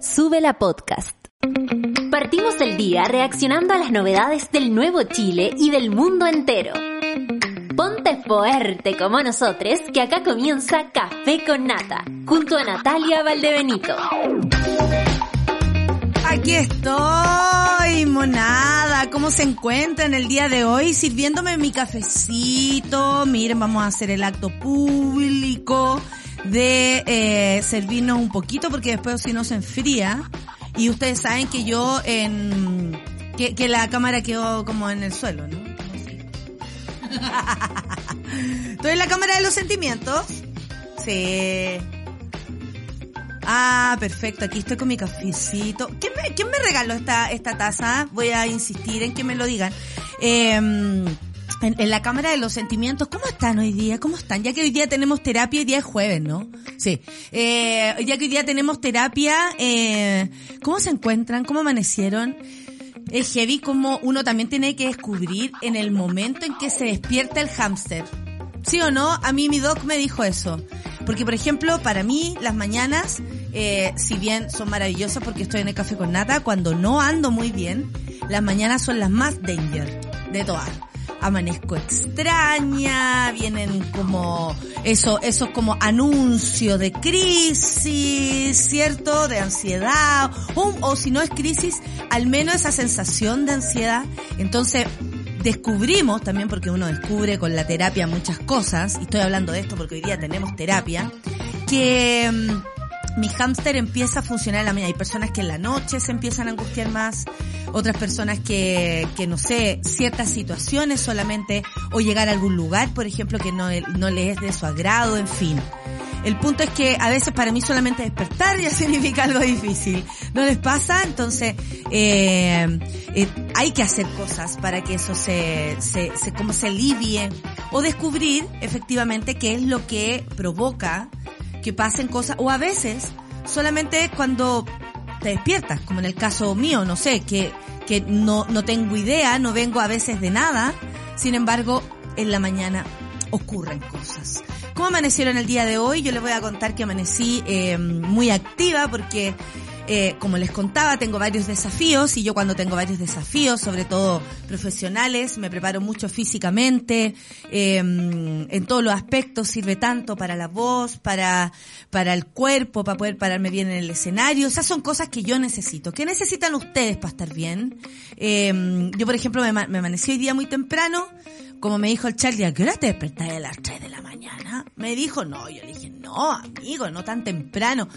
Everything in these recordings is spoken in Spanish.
Sube la podcast. Partimos el día reaccionando a las novedades del nuevo Chile y del mundo entero. Ponte fuerte como nosotros, que acá comienza Café con Nata, junto a Natalia Valdebenito. Aquí estoy, monada. ¿Cómo se encuentra en el día de hoy? Sirviéndome mi cafecito. Miren, vamos a hacer el acto público de eh, servirnos un poquito porque después si no se enfría. Y ustedes saben que yo en... Que, que la cámara quedó como en el suelo, ¿no? Estoy en la cámara de los sentimientos. Sí. Ah, perfecto. Aquí estoy con mi cafecito. ¿Quién me, quién me regaló esta, esta taza? Voy a insistir en que me lo digan. Eh, en, en, la Cámara de los Sentimientos, ¿cómo están hoy día? ¿Cómo están? Ya que hoy día tenemos terapia, hoy día es jueves, ¿no? Sí. Eh, ya que hoy día tenemos terapia, eh, ¿cómo se encuentran? ¿Cómo amanecieron? Es heavy como uno también tiene que descubrir en el momento en que se despierta el hámster. ¿Sí o no? A mí mi doc me dijo eso. Porque, por ejemplo, para mí las mañanas, eh, si bien son maravillosas porque estoy en el café con nata, cuando no ando muy bien, las mañanas son las más danger de todas. Amanezco extraña, vienen como eso, esos como anuncios de crisis, ¿cierto? De ansiedad, o, o si no es crisis, al menos esa sensación de ansiedad. Entonces, descubrimos también porque uno descubre con la terapia muchas cosas, y estoy hablando de esto porque hoy día tenemos terapia, que mm, mi hámster empieza a funcionar en la mañana. Hay personas que en la noche se empiezan a angustiar más, otras personas que, que no sé, ciertas situaciones solamente, o llegar a algún lugar, por ejemplo, que no, no le es de su agrado, en fin. El punto es que a veces para mí solamente despertar ya significa algo difícil. ¿No les pasa? Entonces, eh, eh, hay que hacer cosas para que eso se, se, se, como se alivie. O descubrir efectivamente qué es lo que provoca que pasen cosas. O a veces, solamente cuando te despiertas, como en el caso mío, no sé, que, que no, no tengo idea, no vengo a veces de nada. Sin embargo, en la mañana ocurren cosas. ¿Cómo amanecieron el día de hoy? Yo les voy a contar que amanecí eh, muy activa porque, eh, como les contaba, tengo varios desafíos y yo cuando tengo varios desafíos, sobre todo profesionales, me preparo mucho físicamente, eh, en todos los aspectos, sirve tanto para la voz, para, para el cuerpo, para poder pararme bien en el escenario. Esas son cosas que yo necesito. ¿Qué necesitan ustedes para estar bien? yo, por ejemplo, me, me amanecí hoy día muy temprano, como me dijo el Charlie, ¿a qué hora te despertaste a las 3 de la mañana? Me dijo, no, yo le dije, no, amigo, no tan temprano.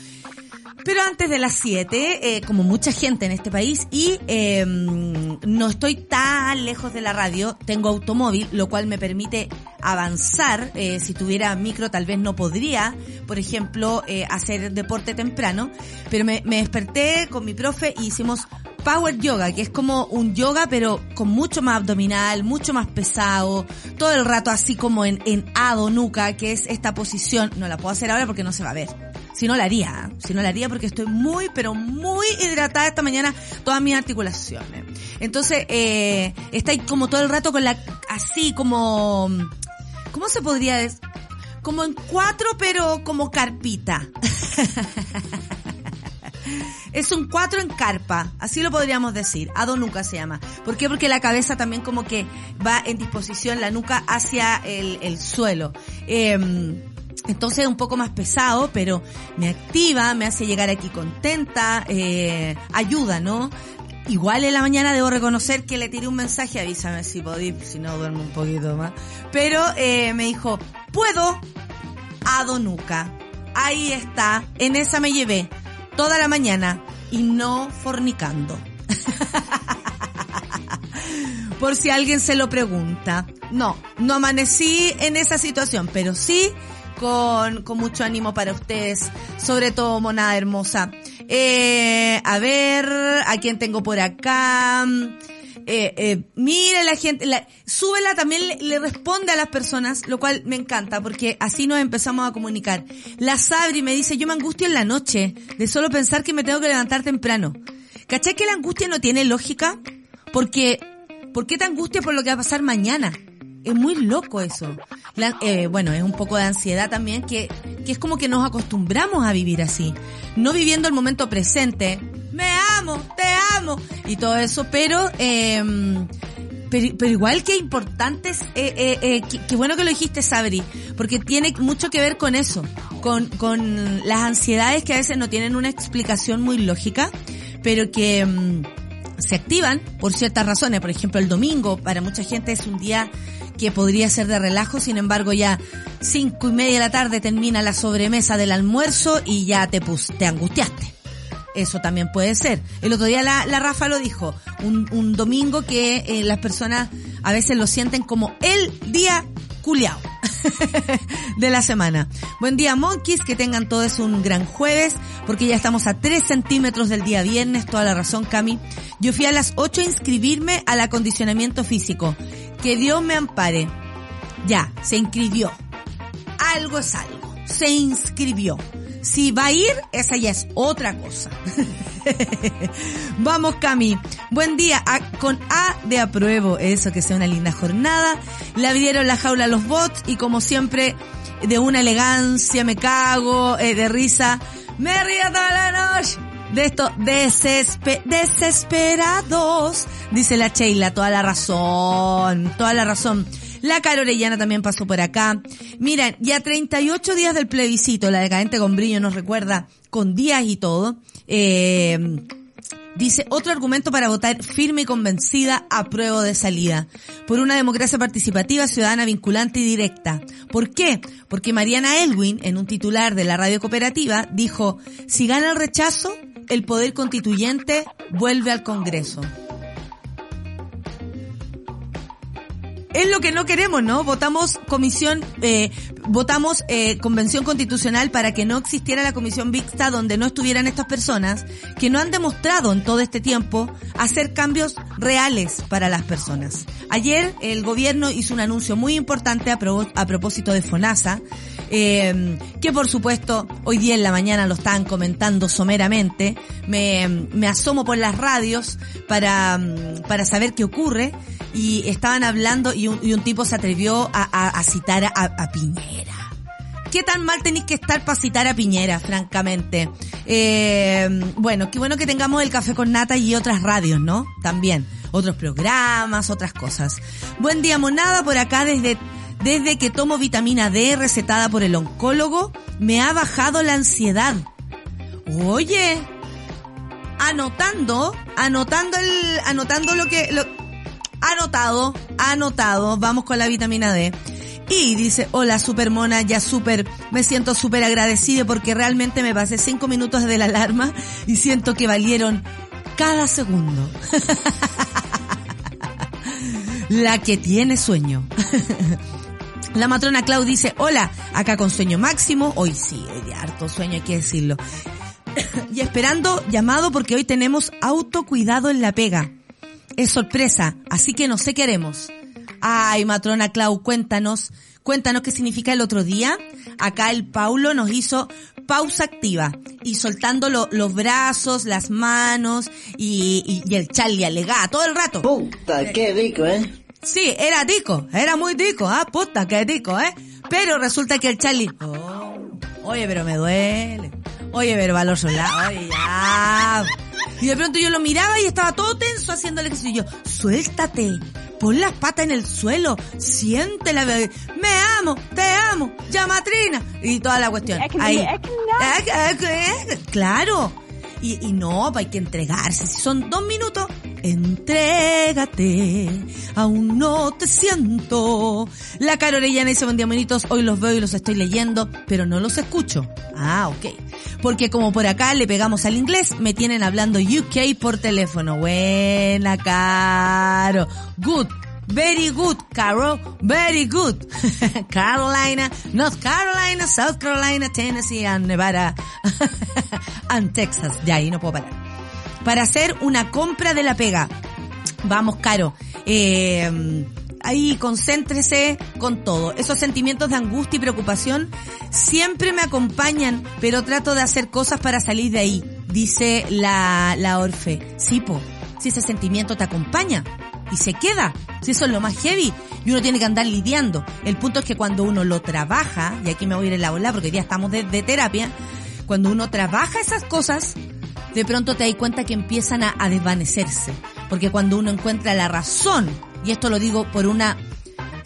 Pero antes de las 7, eh, como mucha gente en este país, y eh, no estoy tan lejos de la radio, tengo automóvil, lo cual me permite avanzar. Eh, si tuviera micro, tal vez no podría, por ejemplo, eh, hacer deporte temprano. Pero me, me desperté con mi profe y hicimos Power Yoga, que es como un yoga pero con mucho más abdominal, mucho más pesado, todo el rato así como en, en ado nuca, que es esta posición. No la puedo hacer ahora porque no se va a ver. Si no la haría, si no la haría porque estoy muy, pero muy hidratada esta mañana, todas mis articulaciones. Entonces, eh, está ahí como todo el rato con la, así como, ¿cómo se podría decir? Como en cuatro, pero como carpita. Es un cuatro en carpa, así lo podríamos decir. Ado nuca se llama. ¿Por qué? Porque la cabeza también como que va en disposición, la nuca hacia el, el suelo. Eh, entonces es un poco más pesado, pero me activa, me hace llegar aquí contenta, eh, ayuda, ¿no? Igual en la mañana debo reconocer que le tiré un mensaje, avísame si podí, si no duermo un poquito más. Pero eh, me dijo, puedo, Ado nuca. Ahí está, en esa me llevé toda la mañana y no fornicando. Por si alguien se lo pregunta. No, no amanecí en esa situación, pero sí con, con mucho ánimo para ustedes, sobre todo monada hermosa. Eh, a ver, ¿a quién tengo por acá? Eh, eh, mire la gente, la, súbela también le, le, responde a las personas, lo cual me encanta porque así nos empezamos a comunicar. La Sabri me dice, yo me angustio en la noche de solo pensar que me tengo que levantar temprano. ¿Cachai que la angustia no tiene lógica? Porque, ¿por qué te angustia por lo que va a pasar mañana? Es muy loco eso. Eh, bueno, es un poco de ansiedad también que, que es como que nos acostumbramos a vivir así. No viviendo el momento presente. Me amo, te amo. Y todo eso, pero... Eh, pero, pero igual que importante eh, eh, eh, qué, bueno que lo dijiste, Sabri, porque tiene mucho que ver con eso, con, con las ansiedades que a veces no tienen una explicación muy lógica, pero que mm, se activan por ciertas razones. Por ejemplo, el domingo para mucha gente es un día que podría ser de relajo, sin embargo ya cinco y media de la tarde termina la sobremesa del almuerzo y ya te, pus, te angustiaste. Eso también puede ser. El otro día la, la Rafa lo dijo, un, un domingo que eh, las personas a veces lo sienten como el día culiao de la semana. Buen día, monkeys, que tengan todos un gran jueves, porque ya estamos a 3 centímetros del día viernes, toda la razón, Cami. Yo fui a las 8 a inscribirme al acondicionamiento físico. Que Dios me ampare. Ya, se inscribió. Algo es algo. Se inscribió. Si va a ir, esa ya es otra cosa. Vamos, Cami. Buen día. A- con A de apruebo. Eso, que sea una linda jornada. Le abrieron la jaula a los bots y como siempre, de una elegancia, me cago, eh, de risa. Me río toda la noche. De esto, desespe- desesperados. Dice la Sheila, toda la razón, toda la razón. La Caro Orellana también pasó por acá. Miren, ya 38 días del plebiscito, la decadente con brillo nos recuerda con días y todo. Eh, Dice, otro argumento para votar firme y convencida a prueba de salida. Por una democracia participativa, ciudadana, vinculante y directa. ¿Por qué? Porque Mariana Elwin, en un titular de la radio cooperativa, dijo, si gana el rechazo, el poder constituyente vuelve al Congreso. Es lo que no queremos, ¿no? Votamos comisión, eh, votamos eh, convención constitucional para que no existiera la comisión mixta donde no estuvieran estas personas que no han demostrado en todo este tiempo hacer cambios reales para las personas. Ayer el gobierno hizo un anuncio muy importante a, pro- a propósito de FONASA, eh, que por supuesto hoy día en la mañana lo estaban comentando someramente. Me, me asomo por las radios para, para saber qué ocurre y estaban hablando y un, y un tipo se atrevió a, a- a citar a, a Piñera. ¿Qué tan mal tenéis que estar para citar a Piñera, francamente? Eh, bueno, qué bueno que tengamos el café con nata y otras radios, ¿no? También. Otros programas, otras cosas. Buen día, monada, por acá desde, desde que tomo vitamina D recetada por el oncólogo, me ha bajado la ansiedad. Oye, anotando, anotando el, anotando lo que, lo, anotado, anotado, vamos con la vitamina D. Y dice, hola supermona, ya super, me siento súper agradecida porque realmente me pasé cinco minutos de la alarma y siento que valieron cada segundo. la que tiene sueño. La matrona Clau dice, hola, acá con sueño máximo, hoy sí, de harto sueño hay que decirlo. y esperando llamado porque hoy tenemos autocuidado en la pega. Es sorpresa, así que no sé qué haremos. Ay, matrona Clau, cuéntanos, cuéntanos qué significa el otro día. Acá el Paulo nos hizo pausa activa y soltando lo- los brazos, las manos y, y, y el Charlie alegaba todo el rato. Puta, qué rico, ¿eh? Sí, era tico, era muy tico, ah, puta, qué tico, ¿eh? Pero resulta que el Charlie, oh, oye, pero me duele, oye, solar, oye, ya. Y de pronto yo lo miraba y estaba todo tenso haciéndole que y yo, suéltate, pon las patas en el suelo, siéntela, bebé. me amo, te amo, llamatrina, y toda la cuestión. Ahí. Claro. Y, y no, pues hay que entregarse. Si son dos minutos, entrégate. Aún no te siento. La Caro Orellana dice, buen día, monitos. Hoy los veo y los estoy leyendo, pero no los escucho. Ah, ok. Porque como por acá le pegamos al inglés, me tienen hablando UK por teléfono. Buena, Caro. Good. Very good, Caro. Very good. Carolina, North Carolina, South Carolina, Tennessee and Nevada. and Texas. Ya ahí no puedo parar. Para hacer una compra de la pega. Vamos, Caro. Eh, ahí concéntrese con todo. Esos sentimientos de angustia y preocupación siempre me acompañan, pero trato de hacer cosas para salir de ahí, dice la, la Orfe. Sí, po, si ese sentimiento te acompaña, y se queda. Si eso es lo más heavy y uno tiene que andar lidiando. El punto es que cuando uno lo trabaja, y aquí me voy a ir en la ola porque hoy día estamos de, de terapia, cuando uno trabaja esas cosas, de pronto te das cuenta que empiezan a, desvanecerse. Porque cuando uno encuentra la razón, y esto lo digo por una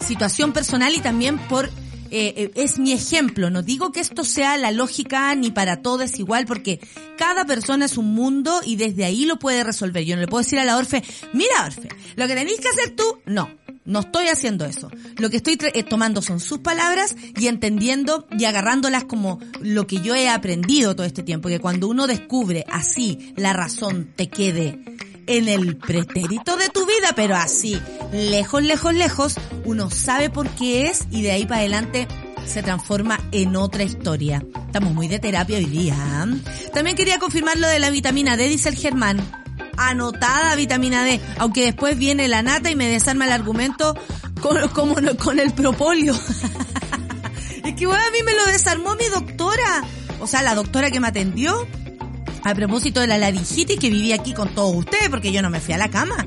situación personal y también por eh, eh, es mi ejemplo. No digo que esto sea la lógica ni para todo es igual, porque cada persona es un mundo y desde ahí lo puede resolver. Yo no le puedo decir a la Orfe, mira Orfe, lo que tenéis que hacer tú, no. No estoy haciendo eso. Lo que estoy eh, tomando son sus palabras y entendiendo y agarrándolas como lo que yo he aprendido todo este tiempo. Que cuando uno descubre así la razón te quede en el pretérito de tu vida, pero así, lejos, lejos, lejos, uno sabe por qué es y de ahí para adelante se transforma en otra historia. Estamos muy de terapia hoy día. ¿eh? También quería confirmar lo de la vitamina D, dice el Germán. Anotada vitamina D, aunque después viene la nata y me desarma el argumento con, el propóleo. es que bueno, a mí me lo desarmó mi doctora. O sea, la doctora que me atendió a propósito de la laringitis que vivía aquí con todos ustedes, porque yo no me fui a la cama.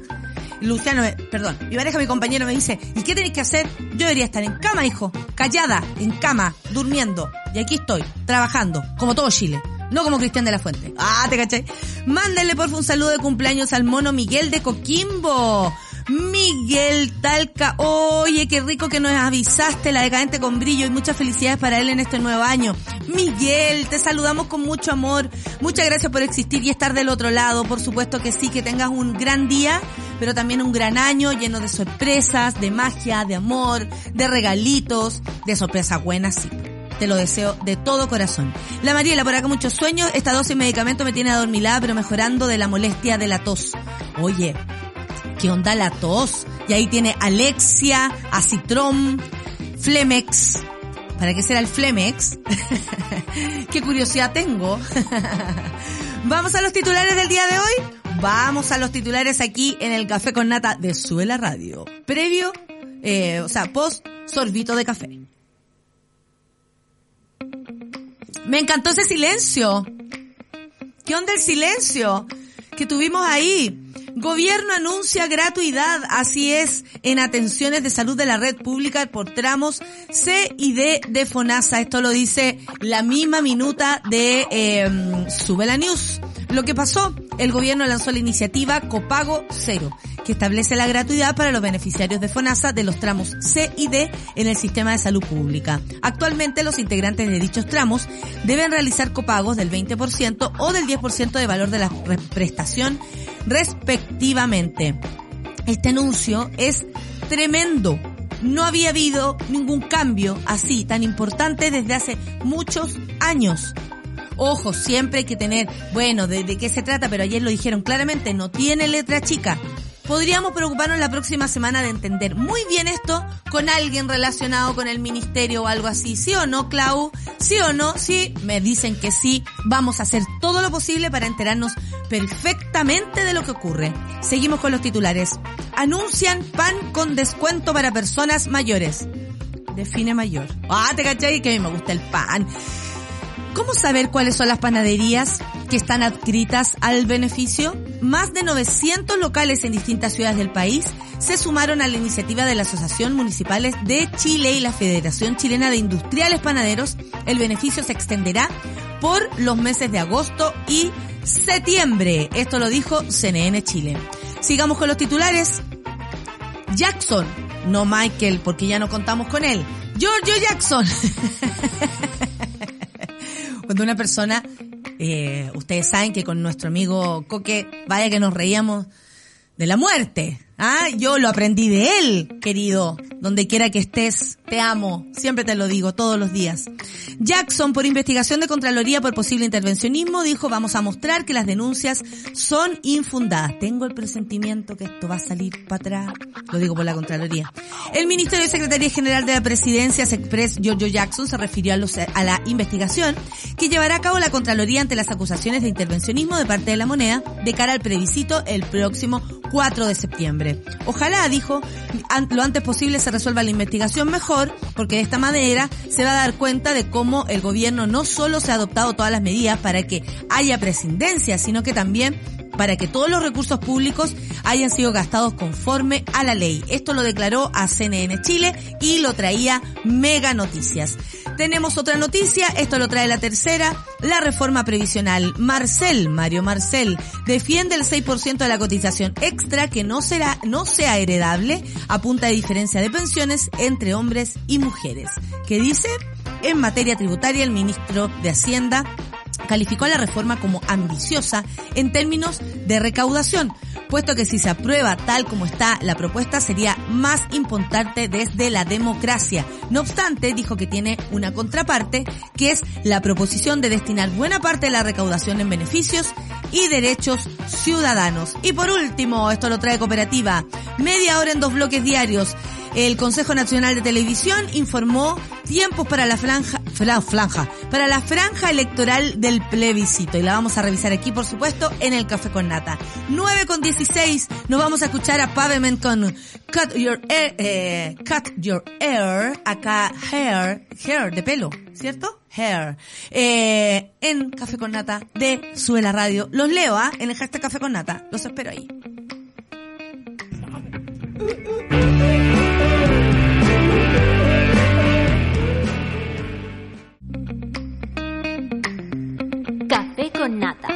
Luciano, me- perdón, mi pareja, mi compañero me dice, ¿y qué tenéis que hacer? Yo debería estar en cama, hijo, callada, en cama, durmiendo. Y aquí estoy, trabajando, como todo Chile. No como Cristian de la Fuente. Ah, te caché. Mándenle por un saludo de cumpleaños al mono Miguel de Coquimbo. Miguel Talca, oye, qué rico que nos avisaste, la decadente con brillo y muchas felicidades para él en este nuevo año. Miguel, te saludamos con mucho amor, muchas gracias por existir y estar del otro lado, por supuesto que sí, que tengas un gran día, pero también un gran año lleno de sorpresas, de magia, de amor, de regalitos, de sorpresas buenas, sí. Te lo deseo de todo corazón. La Mariela, por acá muchos sueños. Esta dosis de medicamento me tiene adormilada, pero mejorando de la molestia de la tos. Oye, ¿qué onda la tos? Y ahí tiene Alexia, Acitrom, Flemex. ¿Para qué será el Flemex? qué curiosidad tengo. Vamos a los titulares del día de hoy. Vamos a los titulares aquí en el Café con Nata de Suela Radio. Previo, eh, o sea, post sorbito de café. Me encantó ese silencio. ¿Qué onda el silencio que tuvimos ahí? Gobierno anuncia gratuidad, así es, en atenciones de salud de la red pública por tramos C y D de FONASA. Esto lo dice la misma minuta de eh, Sube la News. Lo que pasó, el gobierno lanzó la iniciativa Copago Cero, que establece la gratuidad para los beneficiarios de FONASA de los tramos C y D en el sistema de salud pública. Actualmente los integrantes de dichos tramos deben realizar copagos del 20% o del 10% de valor de la re- prestación respectivamente. Este anuncio es tremendo. No había habido ningún cambio así tan importante desde hace muchos años. Ojo, siempre hay que tener, bueno, de, qué se trata, pero ayer lo dijeron claramente, no tiene letra chica. Podríamos preocuparnos la próxima semana de entender muy bien esto con alguien relacionado con el ministerio o algo así. ¿Sí o no, Clau? ¿Sí o no? Sí, me dicen que sí. Vamos a hacer todo lo posible para enterarnos perfectamente de lo que ocurre. Seguimos con los titulares. Anuncian pan con descuento para personas mayores. Define mayor. Ah, te cachai que a mí me gusta el pan. ¿Cómo saber cuáles son las panaderías que están adscritas al beneficio? Más de 900 locales en distintas ciudades del país se sumaron a la iniciativa de la Asociación Municipales de Chile y la Federación Chilena de Industriales Panaderos. El beneficio se extenderá por los meses de agosto y septiembre. Esto lo dijo CNN Chile. Sigamos con los titulares. Jackson, no Michael, porque ya no contamos con él. Giorgio Jackson. Cuando una persona, eh, ustedes saben que con nuestro amigo Coque, vaya que nos reíamos de la muerte. Ah, yo lo aprendí de él, querido. Donde quiera que estés, te amo. Siempre te lo digo, todos los días. Jackson, por investigación de Contraloría por posible intervencionismo, dijo vamos a mostrar que las denuncias son infundadas. Tengo el presentimiento que esto va a salir para atrás. Lo digo por la Contraloría. El Ministerio de Secretaría General de la Presidencia, Sexpress Giorgio Jackson, se refirió a, los- a la investigación que llevará a cabo la Contraloría ante las acusaciones de intervencionismo de parte de la moneda de cara al plebiscito el próximo 4 de septiembre. Ojalá, dijo, lo antes posible se resuelva la investigación mejor, porque de esta manera se va a dar cuenta de cómo el gobierno no solo se ha adoptado todas las medidas para que haya presidencia, sino que también para que todos los recursos públicos hayan sido gastados conforme a la ley. Esto lo declaró a CNN Chile y lo traía Mega Noticias. Tenemos otra noticia, esto lo trae la tercera, la reforma previsional. Marcel, Mario Marcel, defiende el 6% de la cotización extra que no será, no sea heredable a punta de diferencia de pensiones entre hombres y mujeres. ¿Qué dice? En materia tributaria, el ministro de Hacienda calificó la reforma como ambiciosa en términos de recaudación, puesto que si se aprueba tal como está la propuesta sería más importante desde la democracia. No obstante, dijo que tiene una contraparte, que es la proposición de destinar buena parte de la recaudación en beneficios y derechos ciudadanos. Y por último, esto lo trae cooperativa, media hora en dos bloques diarios. El Consejo Nacional de Televisión informó tiempos para la franja, franja, para la franja electoral del plebiscito. Y la vamos a revisar aquí, por supuesto, en el Café con Nata. 9 con 16, nos vamos a escuchar a Pavement con Cut Your Air, eh, Cut Your Air, acá Hair, Hair de pelo, ¿cierto? Hair. Eh, en Café con Nata de Suela Radio. Los leo, ¿ah? En el hashtag Café con Nata. Los espero ahí. Café con nata.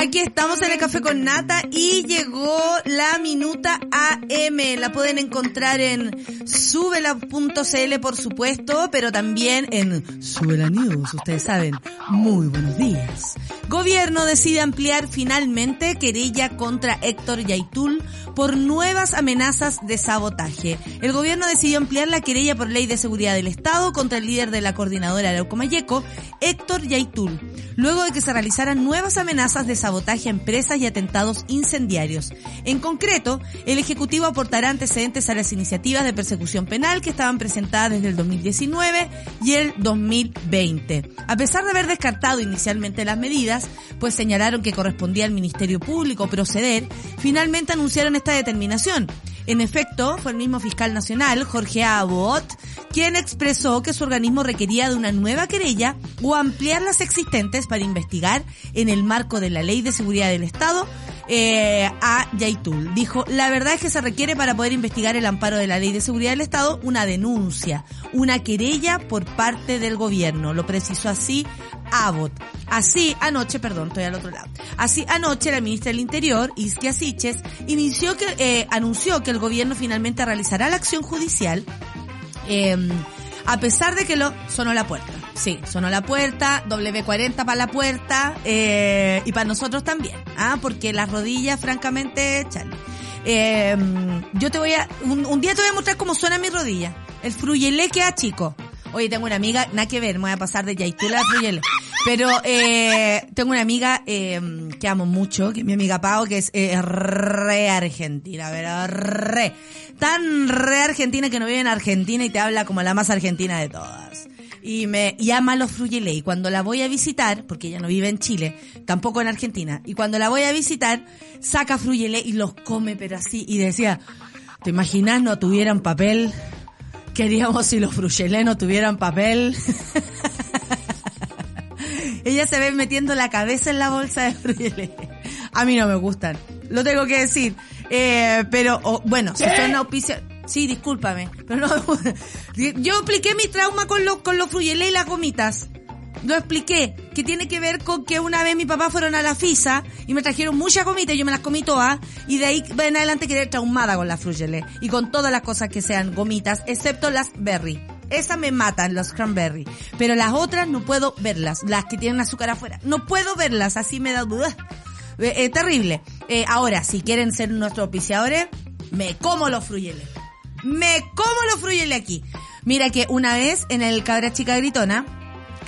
Aquí estamos en el Café con Nata y llegó la minuta AM. La pueden encontrar en subela.cl por supuesto, pero también en Subela News, ustedes saben. Muy buenos días. Gobierno decide ampliar finalmente querella contra Héctor Yaitul por nuevas amenazas de sabotaje. El gobierno decidió ampliar la querella por ley de seguridad del Estado contra el líder de la coordinadora Arauco Mayeco, Héctor Yaitul, luego de que se realizaran nuevas amenazas de sabotaje a empresas y atentados incendiarios. En concreto, el Ejecutivo aportará antecedentes a las iniciativas de persecución penal que estaban presentadas desde el 2019 y el 2020. A pesar de haber descartado inicialmente las medidas, pues señalaron que correspondía al Ministerio Público proceder, finalmente anunciaron esta determinación. En efecto, fue el mismo fiscal nacional, Jorge Abbott, quien expresó que su organismo requería de una nueva querella o ampliar las existentes para investigar en el marco de la Ley de Seguridad del Estado eh, a Yaitul. Dijo, la verdad es que se requiere para poder investigar el amparo de la Ley de Seguridad del Estado una denuncia, una querella por parte del gobierno. Lo precisó así Abbott. Así, anoche, perdón, estoy al otro lado. Así, anoche, la ministra del Interior, Isquia Siches, inició que, eh, anunció que el gobierno finalmente realizará la acción judicial, eh, a pesar de que lo sonó la puerta. Sí, sonó la puerta, W40 para la puerta, eh, y para nosotros también, ¿ah? Porque las rodillas, francamente, chale. Eh, yo te voy a, un, día te voy a mostrar cómo suena mi rodilla. El fruyelé queda chico. Oye, tengo una amiga, nada que ver, me voy a pasar de Yaitula a fruyelé. Pero eh, tengo una amiga eh, que amo mucho, que es mi amiga Pau, que es eh, re argentina, pero re. Tan re argentina que no vive en Argentina y te habla como la más argentina de todas. Y me y ama los fruyelé. Y cuando la voy a visitar, porque ella no vive en Chile, tampoco en Argentina, y cuando la voy a visitar, saca fruyelé y los come, pero así. Y decía, ¿te imaginas no tuvieran papel? Queríamos si los fruyelé no tuvieran papel. Ella se ve metiendo la cabeza en la bolsa de fruyelé. A mí no me gustan. Lo tengo que decir. Eh, pero, oh, bueno, si son auspicios... Sí, discúlpame. Pero no, yo expliqué mi trauma con los, con los fruyelé y las gomitas. Lo expliqué, que tiene que ver con que una vez mi papá fueron a la FISA y me trajeron muchas gomitas y yo me las comí todas y de ahí en adelante quedé traumada con la fruyelé y con todas las cosas que sean gomitas, excepto las berry. Esas me matan, los cranberry. Pero las otras no puedo verlas. Las que tienen azúcar afuera. No puedo verlas. Así me da duda. Eh, eh, terrible. Eh, ahora, si quieren ser nuestros auspiciadores, me como los fruyeles. Me como los fruyeles aquí. Mira que una vez en el Cabra Chica Gritona,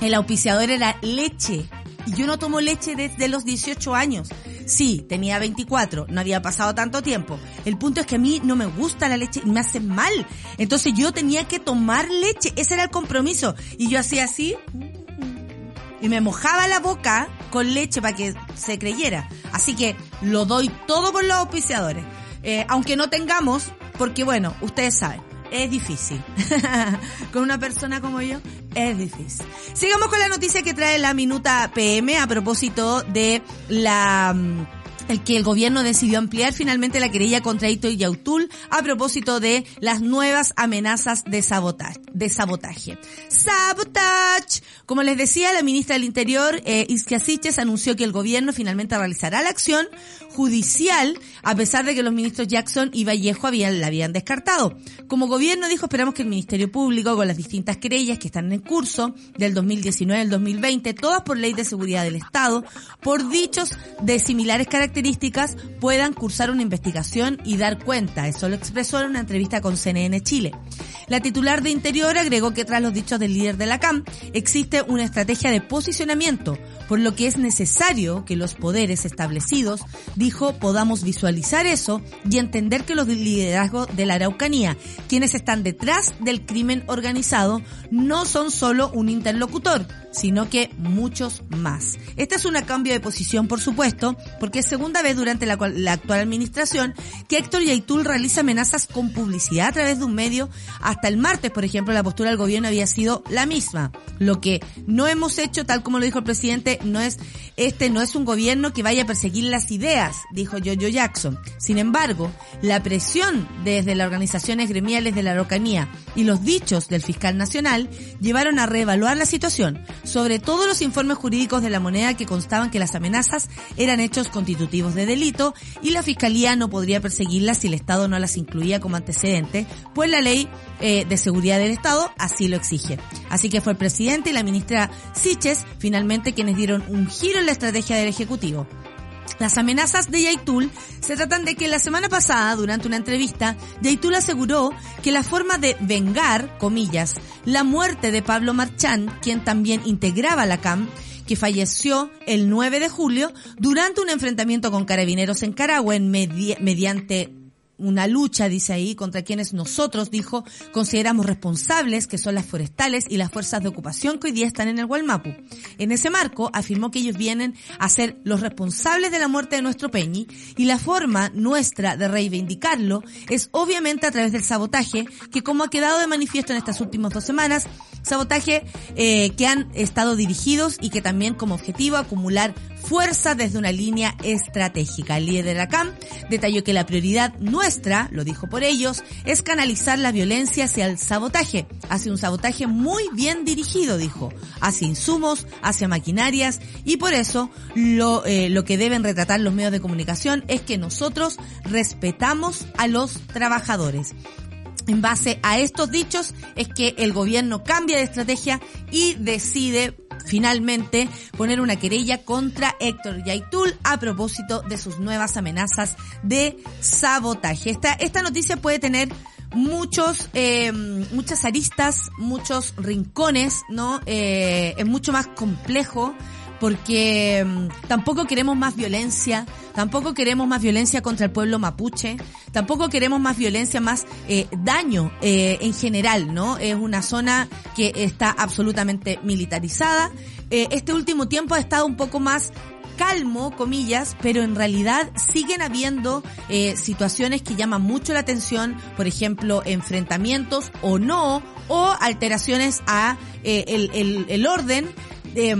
el auspiciador era leche. Y yo no tomo leche desde los 18 años. Sí, tenía 24, no había pasado tanto tiempo. El punto es que a mí no me gusta la leche y me hace mal. Entonces yo tenía que tomar leche, ese era el compromiso. Y yo hacía así y me mojaba la boca con leche para que se creyera. Así que lo doy todo por los auspiciadores. Eh, aunque no tengamos, porque bueno, ustedes saben, es difícil. con una persona como yo, Sigamos con la noticia que trae la minuta PM a propósito de la el que el gobierno decidió ampliar finalmente la querella contra Ito y Yautul a propósito de las nuevas amenazas de sabotaje. De sabotaje. ¡Sabotage! Como les decía, la ministra del Interior, eh, Iskia Siches, anunció que el gobierno finalmente realizará la acción judicial, a pesar de que los ministros Jackson y Vallejo habían, la habían descartado. Como gobierno dijo, esperamos que el Ministerio Público, con las distintas querellas que están en curso, del 2019 al 2020, todas por ley de seguridad del Estado, por dichos de similares características, puedan cursar una investigación y dar cuenta. Eso lo expresó en una entrevista con CNN Chile. La titular de Interior agregó que tras los dichos del líder de la CAM, existe una estrategia de posicionamiento, por lo que es necesario que los poderes establecidos dijo, podamos visualizar eso y entender que los liderazgos de la Araucanía, quienes están detrás del crimen organizado, no son solo un interlocutor, sino que muchos más. Este es un cambio de posición, por supuesto, porque es segunda vez durante la, actual administración que Héctor Yaitul realiza amenazas con publicidad a través de un medio. Hasta el martes, por ejemplo, la postura del gobierno había sido la misma. Lo que no hemos hecho, tal como lo dijo el presidente, no es, este no es un gobierno que vaya a perseguir las ideas, dijo Jojo Jackson. Sin embargo, la presión desde las organizaciones gremiales de la Araucanía y los dichos del fiscal nacional llevaron a reevaluar la situación, sobre todo los informes jurídicos de la moneda que constaban que las amenazas eran hechos constitutivos de delito y la fiscalía no podría perseguirlas si el Estado no las incluía como antecedente, pues la ley eh, de seguridad del Estado así lo exige. Así que fue el presidente y la ministra Siches finalmente quienes dieron un giro en la estrategia del Ejecutivo. Las amenazas de Yaitul se tratan de que la semana pasada, durante una entrevista, Yaitul aseguró que la forma de vengar, comillas, la muerte de Pablo Marchán, quien también integraba la CAM, que falleció el 9 de julio durante un enfrentamiento con carabineros en Caragua en mediante una lucha, dice ahí, contra quienes nosotros, dijo, consideramos responsables, que son las forestales y las fuerzas de ocupación que hoy día están en el Gualmapu. En ese marco, afirmó que ellos vienen a ser los responsables de la muerte de nuestro Peñi y la forma nuestra de reivindicarlo es obviamente a través del sabotaje, que como ha quedado de manifiesto en estas últimas dos semanas, sabotaje eh, que han estado dirigidos y que también como objetivo acumular fuerza desde una línea estratégica. El líder de la CAM detalló que la prioridad nuestra, lo dijo por ellos, es canalizar la violencia hacia el sabotaje, hacia un sabotaje muy bien dirigido, dijo, hacia insumos, hacia maquinarias y por eso lo, eh, lo que deben retratar los medios de comunicación es que nosotros respetamos a los trabajadores. En base a estos dichos es que el gobierno cambia de estrategia y decide finalmente poner una querella contra Héctor Yaitul a propósito de sus nuevas amenazas de sabotaje. Esta, esta noticia puede tener muchos, eh, muchas aristas, muchos rincones, ¿no? Eh, es mucho más complejo porque mm, tampoco queremos más violencia, tampoco queremos más violencia contra el pueblo mapuche, tampoco queremos más violencia, más eh, daño eh, en general, ¿no? Es una zona que está absolutamente militarizada. Eh, este último tiempo ha estado un poco más calmo, comillas, pero en realidad siguen habiendo situaciones que llaman mucho la atención, por ejemplo, enfrentamientos o no, o alteraciones a el, el, orden. Eh,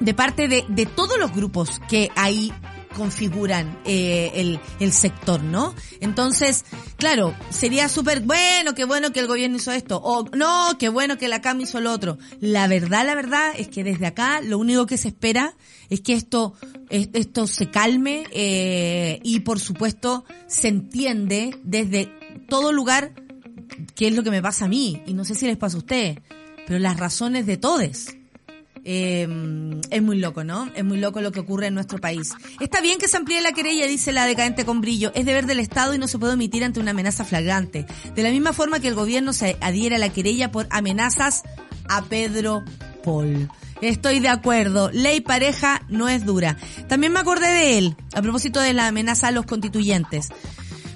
de parte de, de todos los grupos que ahí configuran eh, el, el sector, ¿no? Entonces, claro, sería súper bueno, qué bueno que el gobierno hizo esto, o no, qué bueno que la CAM hizo lo otro. La verdad, la verdad es que desde acá lo único que se espera es que esto, esto se calme eh, y por supuesto se entiende desde todo lugar qué es lo que me pasa a mí, y no sé si les pasa a ustedes, pero las razones de todes eh, es muy loco, ¿no? Es muy loco lo que ocurre en nuestro país. Está bien que se amplíe la querella, dice la decadente con brillo. Es deber del Estado y no se puede omitir ante una amenaza flagrante. De la misma forma que el gobierno se adhiere a la querella por amenazas a Pedro Paul. Estoy de acuerdo. Ley pareja no es dura. También me acordé de él, a propósito de la amenaza a los constituyentes.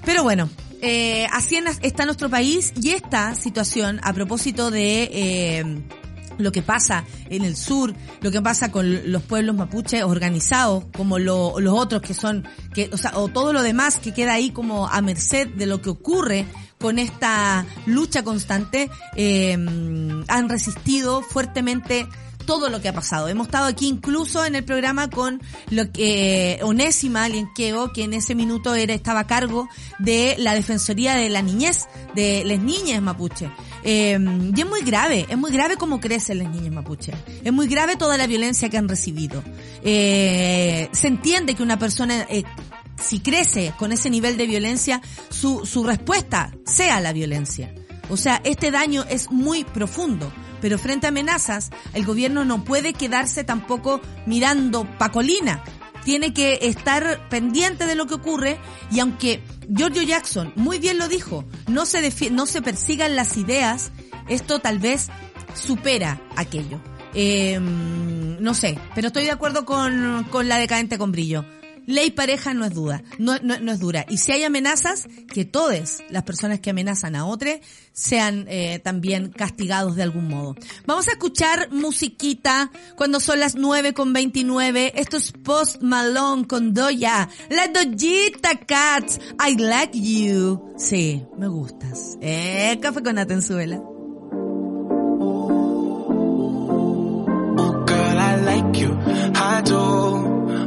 Pero bueno, eh, así está nuestro país y esta situación, a propósito de... Eh, lo que pasa en el sur, lo que pasa con los pueblos mapuches organizados, como lo, los otros que son, que, o sea, o todo lo demás que queda ahí como a merced de lo que ocurre con esta lucha constante, eh, han resistido fuertemente todo lo que ha pasado. Hemos estado aquí incluso en el programa con lo que Onésima Lienqueo, que en ese minuto era estaba a cargo de la Defensoría de la Niñez, de las niñas mapuche. Eh, y es muy grave, es muy grave cómo crecen las niñas mapuche. Es muy grave toda la violencia que han recibido. Eh, se entiende que una persona eh, si crece con ese nivel de violencia, su, su respuesta sea la violencia. O sea, este daño es muy profundo, pero frente a amenazas, el gobierno no puede quedarse tampoco mirando pacolina. Tiene que estar pendiente de lo que ocurre y aunque Giorgio Jackson muy bien lo dijo, no se, no se persigan las ideas, esto tal vez supera aquello. Eh, no sé, pero estoy de acuerdo con, con la decadente con brillo ley pareja no es duda, no, no, es dura. Y si hay amenazas, que todas las personas que amenazan a otras sean eh, también castigados de algún modo. Vamos a escuchar musiquita cuando son las 9 con 29. Esto es Post Malone con Doya. La Doyita Cats. I like you. Sí, me gustas. Eh, café con Atenzuela. Oh.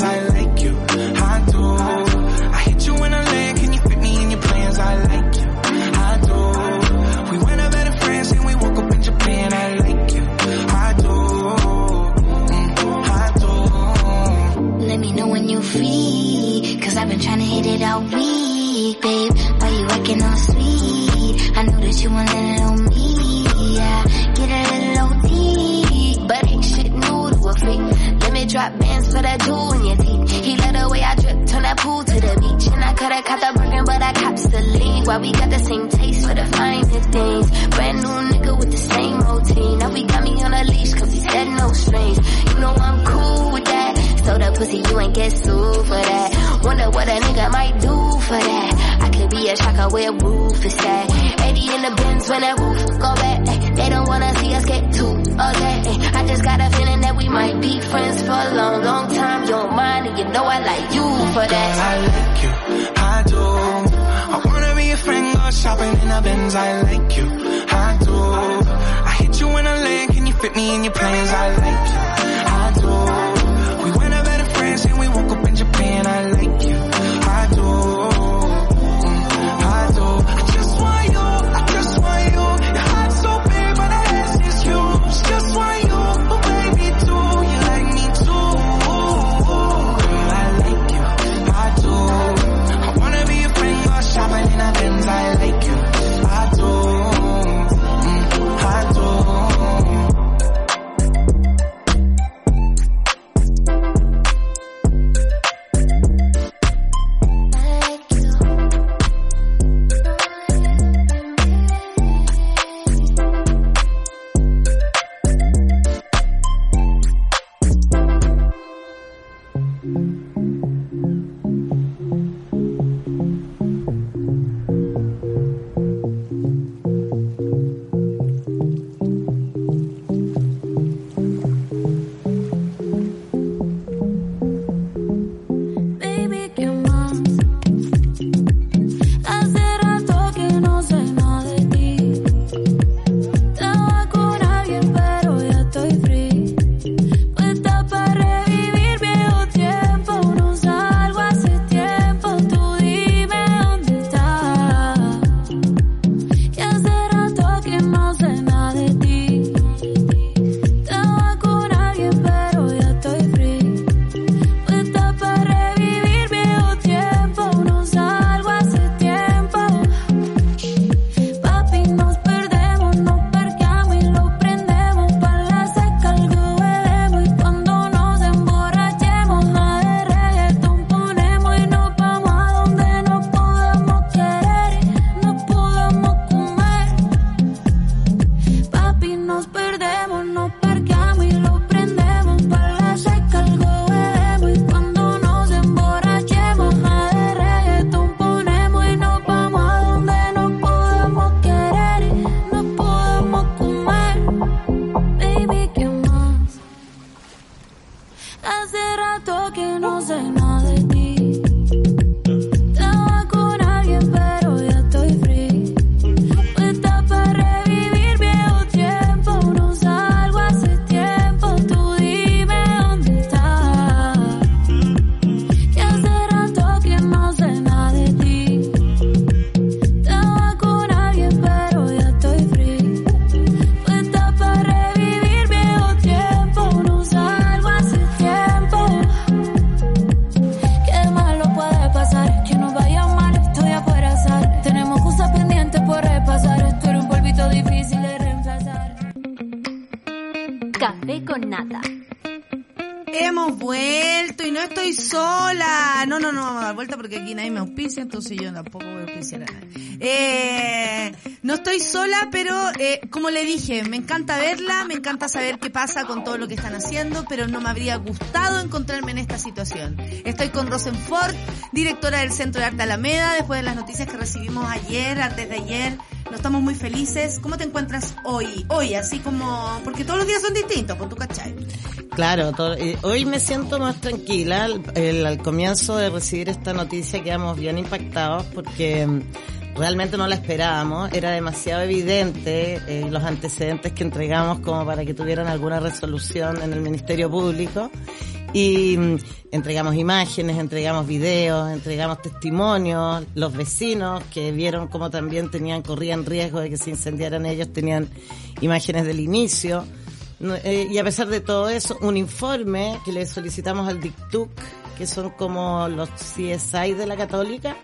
I like you, I do. I hit you in a land, can you fit me in your plans? I like you, I do. We went over to France and we woke up in Japan. I like you, I do. Mm, I do. Let me know when you free, cause I've been trying hit it all week, babe. Why you acting all sweet? I know that you want it on me, yeah. Get a little OT, but ain't shit new to a freak. Let me drop bands for that jewel in your teeth. He let the way I drip, turn that pool to the beach. And I coulda caught the Birkin, but I cops the lead. Why we got the same taste for the finer things. Brand new nigga with the same routine. Now we got me on a leash, cause he said no strings. You know I'm cool with that. So the pussy, you ain't get sued for that. Wonder what a nigga might do for that. I could be a shocker where roof is at. 80 in the bins when that roof go back. They don't wanna see us get too upset. I just got a feeling that we might be friends for long, long you know I like you for that. I like you, I do. I wanna be a friend, go shopping in a Benz. I like you, I do. I hit you in a land, can you fit me in your plans? I like you, I do. Hace rato que no sé nada. Café con nata. Hemos vuelto y no estoy sola. No, no, no vamos a dar vuelta porque aquí nadie me auspicia, entonces yo tampoco voy a auspiciar a. Eh, no estoy sola, pero eh, como le dije, me encanta verla, me encanta saber qué pasa con todo lo que están haciendo, pero no me habría gustado encontrarme en esta situación. Estoy con Rosenford, directora del Centro de Arte Alameda, después de las noticias que recibimos ayer, antes de ayer. No estamos muy felices. ¿Cómo te encuentras hoy? Hoy, así como... Porque todos los días son distintos, por tu cachai. Claro, todo- eh, hoy me siento más tranquila. Al, el- al comienzo de recibir esta noticia quedamos bien impactados porque mm, realmente no la esperábamos. Era demasiado evidente eh, los antecedentes que entregamos como para que tuvieran alguna resolución en el Ministerio Público. Y mm, entregamos imágenes, entregamos videos, entregamos testimonios. Los vecinos que vieron cómo también tenían, corrían riesgo de que se incendiaran ellos, tenían imágenes del inicio. Eh, y a pesar de todo eso, un informe que le solicitamos al DICTUC, que son como los CSI de la Católica,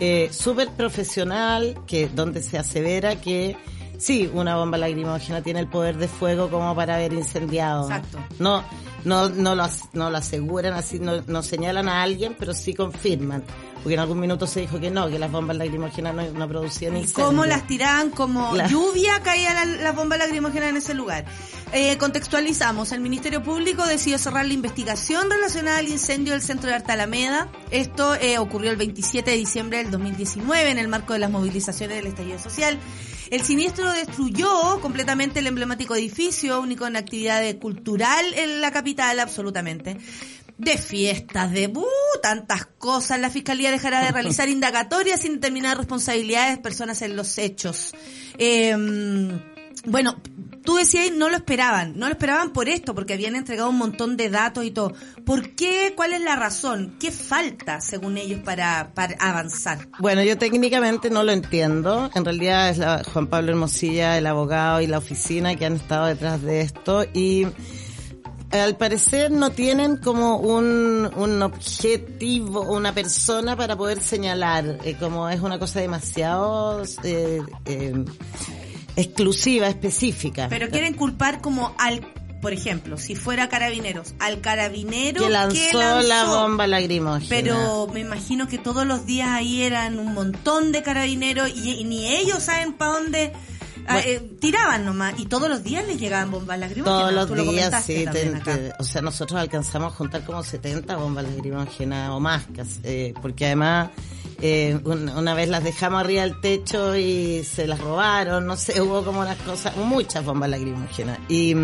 eh, súper profesional, que donde se asevera que sí, una bomba lacrimógena tiene el poder de fuego como para haber incendiado. Exacto. No, no, no, lo, no lo aseguran así, no, no señalan a alguien, pero sí confirman. Porque en algún minuto se dijo que no, que las bombas lacrimógenas no, no producían ¿Y incendios. cómo las tiraban como Claro. lluvia caía la, la bomba lacrimógena en ese lugar? Eh, contextualizamos, el Ministerio Público decidió cerrar la investigación relacionada al incendio del Centro de Arte Alameda. Esto eh, ocurrió el 27 de diciembre del 2019 en el marco de las movilizaciones del estallido social. El siniestro destruyó completamente el emblemático edificio, único en actividad cultural en la capital, absolutamente de fiestas, de uh, tantas cosas. La Fiscalía dejará de realizar indagatorias sin determinar responsabilidades de personas en los hechos. Eh, bueno, tú decías no lo esperaban, no lo esperaban por esto, porque habían entregado un montón de datos y todo. ¿Por qué? ¿Cuál es la razón? ¿Qué falta, según ellos, para, para avanzar? Bueno, yo técnicamente no lo entiendo. En realidad es la- Juan Pablo Hermosilla, el abogado y la oficina que han estado detrás de esto y al parecer no tienen como un, un objetivo, una persona para poder señalar, eh, como es una cosa demasiado eh, eh, exclusiva, específica. Pero quieren culpar como al, por ejemplo, si fuera carabineros, al carabinero que lanzó, la bomba lagrimógena. Pero me imagino que todos los días ahí eran un montón de carabineros y, y ni ellos saben para dónde ah, eh, tiraban nomás. Y todos los días les llegaban bombas lacrimógenas. Todos los Tú días, sí. te- te- o sea, nosotros alcanzamos a juntar como 70 bombas lacrimógenas o más, eh, porque además eh, un- una vez las dejamos arriba del techo y se las robaron, no sé, hubo como unas cosas, muchas bombas lacrimógenas. Y,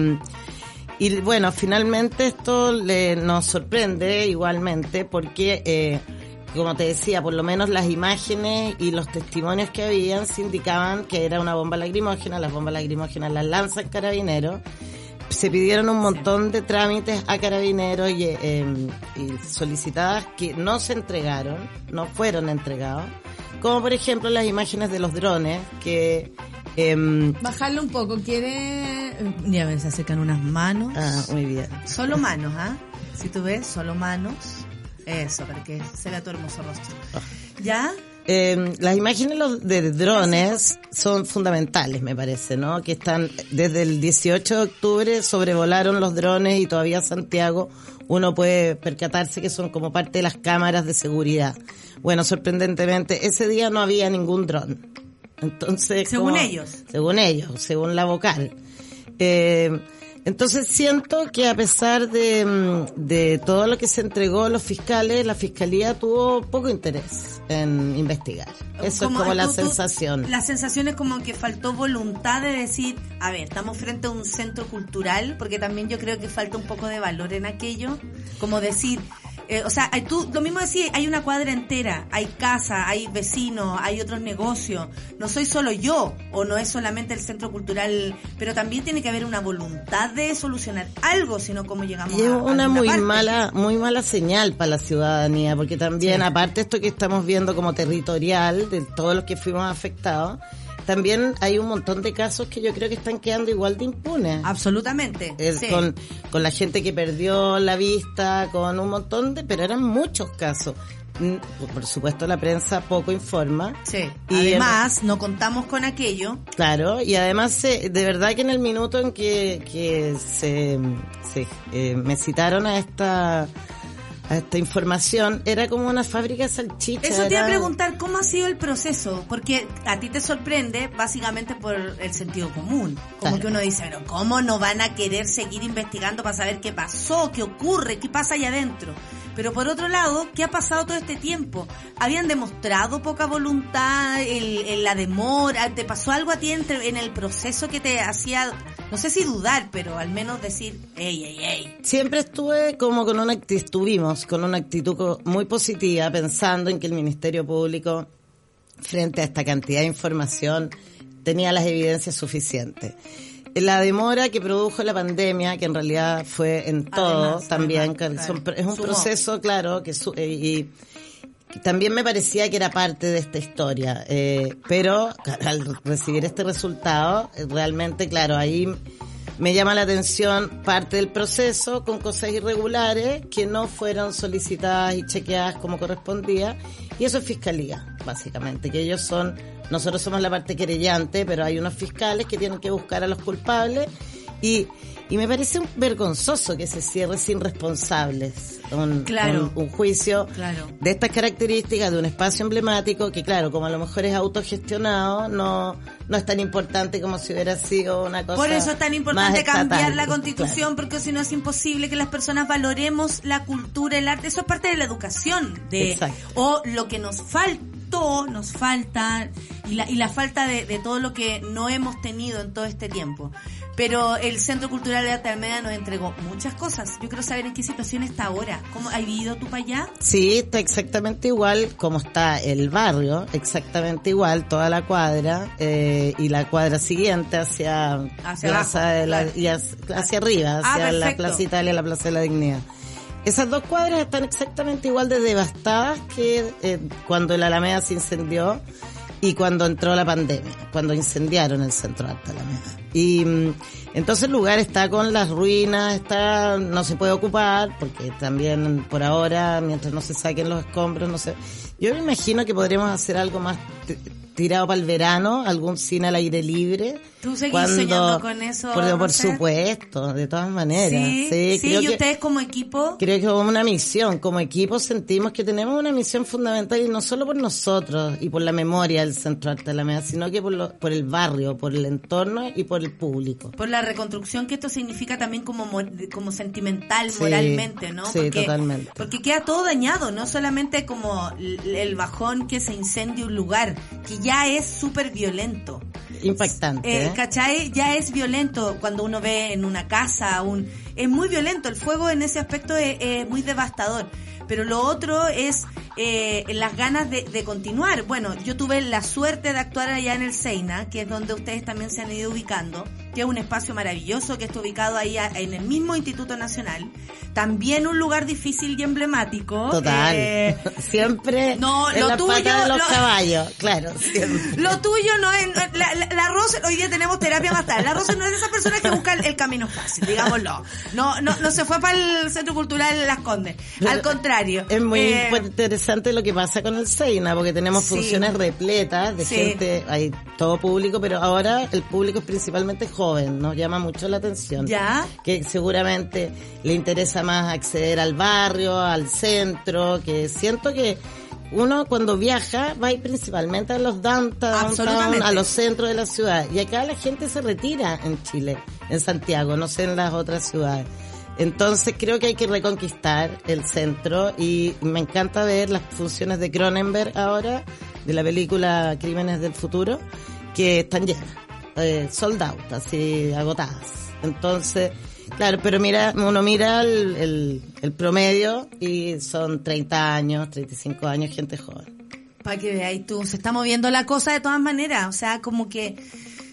y bueno, finalmente esto le, nos sorprende igualmente porque... Eh, como te decía, por lo menos las imágenes y los testimonios que habían se indicaban que era una bomba lacrimógena, las bombas lacrimógenas las lanzan carabineros. Se pidieron un montón de trámites a carabineros y, eh, y solicitadas que no se entregaron, no fueron entregados. Como por ejemplo las imágenes de los drones que... em, Bajarlo un poco, quiere... Ya ves, se acercan unas manos. ah, muy bien. Solo manos, ¿ah? Si tú ves, solo manos. Eso, para que se vea tu hermoso rostro. ¿Ya? Eh, las imágenes de drones son fundamentales, me parece, ¿no? Que están desde el 18 de octubre sobrevolaron los drones y todavía Santiago uno puede percatarse que son como parte de las cámaras de seguridad. Bueno, sorprendentemente ese día no había ningún dron. Entonces, Según como- ellos. según ellos, según la vocal. Eh, entonces siento que a pesar de, mm, de todo lo que se entregó a los fiscales, la fiscalía tuvo poco interés en investigar. Eso es como la tú- sensación. La sensación es como que faltó voluntad de decir, a ver, estamos frente a un centro cultural, porque también yo creo que falta un poco de valor en aquello. Como decir, eh, o sea, hay- tú lo mismo decís, hay una cuadra entera, hay casa, hay vecinos, hay otros negocios. No soy solo yo, o no es solamente el centro cultural, pero también tiene que haber una voluntad de solucionar algo, sino cómo llegamos Y es a una muy parte. mala, muy mala señal para la ciudadanía, porque también, Sí. aparte esto que estamos viendo como territorial, de todos los que fuimos afectados, también hay un montón de casos que yo creo que están quedando igual de impunes. Absolutamente. Eh, sí. con, con la gente que perdió la vista, con un montón de, pero eran muchos casos. Mm, Por supuesto la prensa poco informa. Sí. Y Además, no contamos con aquello. Claro, y además eh, de verdad que en el minuto en que, que se, se, eh, me citaron a esta a esta información, era como una fábrica de salchichas. Eso te iba a preguntar, ¿cómo ha sido el proceso? Porque a ti te sorprende básicamente por el sentido común. Como Claro. que uno dice, pero ¿cómo no van a querer seguir investigando para saber qué pasó, qué ocurre, qué pasa allá adentro? Pero por otro lado, ¿qué ha pasado todo este tiempo? ¿Habían demostrado poca voluntad en, en la demora? ¿Te pasó algo a ti entre- en el proceso que te hacía, no sé si dudar, pero al menos decir, ey, ey, ey? Siempre estuve como con una actitud, estuvimos con una actitud muy positiva, pensando en que el Ministerio Público, frente a esta cantidad de información, tenía las evidencias suficientes. La demora que produjo la pandemia, que en realidad fue en todo Además, también, además, es un proceso, claro, que su- eh, y, y también me parecía que era parte de esta historia, eh, pero al recibir este resultado, realmente, claro, ahí me llama la atención parte del proceso con cosas irregulares que no fueron solicitadas y chequeadas como correspondía, y eso es fiscalía, básicamente, que ellos son, nosotros somos la parte querellante, pero hay unos fiscales que tienen que buscar a los culpables y, y me parece un vergonzoso que se cierre sin responsables un, Claro. un- un juicio Claro. de estas características de un espacio emblemático que claro, como a lo mejor es autogestionado, no, no es tan importante como si hubiera sido una cosa Por eso es tan importante cambiar la constitución, porque si no es imposible que las personas valoremos la cultura, el arte. Eso es parte de la educación. de Exacto. O lo que nos faltó, nos falta, y la, y la falta de, de todo lo que no hemos tenido en todo este tiempo. Pero el Centro Cultural de Arte Almeida nos entregó muchas cosas. Yo quiero saber en qué situación está ahora. ¿Cómo has vivido tú para allá? Sí, está exactamente igual como está el barrio, exactamente igual, toda la cuadra eh, y la cuadra siguiente hacia, Hacia Plaza abajo, de la- claro. y hacia, hacia arriba, Ah, hacia la. Plaza Italia y la Plaza de la Dignidad. Esas dos cuadras están exactamente igual de devastadas que eh, cuando el Alameda se incendió y cuando entró la pandemia, cuando incendiaron el centro de Arte Alameda. Y mm, entonces el lugar está con las ruinas, está no se puede ocupar porque también por ahora mientras no se saquen los escombros, no sé. Yo me imagino que podremos hacer algo más tirado para el verano, algún cine al aire libre. ¿Tú seguís soñando con eso, Por, por supuesto, de todas maneras. Sí, Sí, sí, creo y que- ustedes como equipo. Creo que como una misión, como equipo sentimos que tenemos una misión fundamental y no solo por nosotros y por la memoria del Centro Arte Alameda, sino que por, lo- por el barrio, por el entorno y por el público. por la reconstrucción que esto significa también como como sentimental Sí, moralmente no sí, totalmente. porque queda todo dañado no solamente como el bajón que se incendia un lugar que ya es súper violento Impactante. eh, ¿eh? ¿cachai? ya es violento cuando uno ve en una casa un es muy violento el fuego en ese aspecto es, es muy devastador pero lo otro es eh, las ganas de, de continuar. Bueno, yo tuve la suerte de actuar allá en el Seina, que es donde ustedes también se han ido ubicando, que es un espacio maravilloso que está ubicado ahí en el mismo Instituto Nacional. También un lugar difícil y emblemático. Total. Eh, siempre no, en lo la tuyo, de los lo- caballos, claro, siempre. Lo tuyo no es... no- La, la, la Rose, hoy día tenemos terapia más tarde. La Rose no es de esa persona que busca el, el camino fácil, digámoslo. No, no, no se fue para el Centro Cultural Las Condes. Al contrario. Es muy Eh, interesante lo que pasa con el Seina, porque tenemos Sí. funciones repletas de Sí. gente, hay todo público, pero ahora el público es principalmente joven, nos llama mucho la atención. Ya. Que seguramente le interesa más acceder al barrio, al centro, que siento que uno cuando viaja va a ir principalmente a los downtown, Absolutamente. a los centros de la ciudad. Y acá la gente se retira en Chile, en Santiago, no sé en las otras ciudades. Entonces creo que hay que reconquistar el centro y me encanta ver las funciones de Cronenberg ahora, de la película Crímenes del Futuro, que están llenas, eh, sold out, así agotadas. Entonces, claro, pero mira, uno mira el, el, promedio y son 30 años, 35 años, gente joven. Para que veáis tú, se está moviendo la cosa de todas maneras. O sea, como que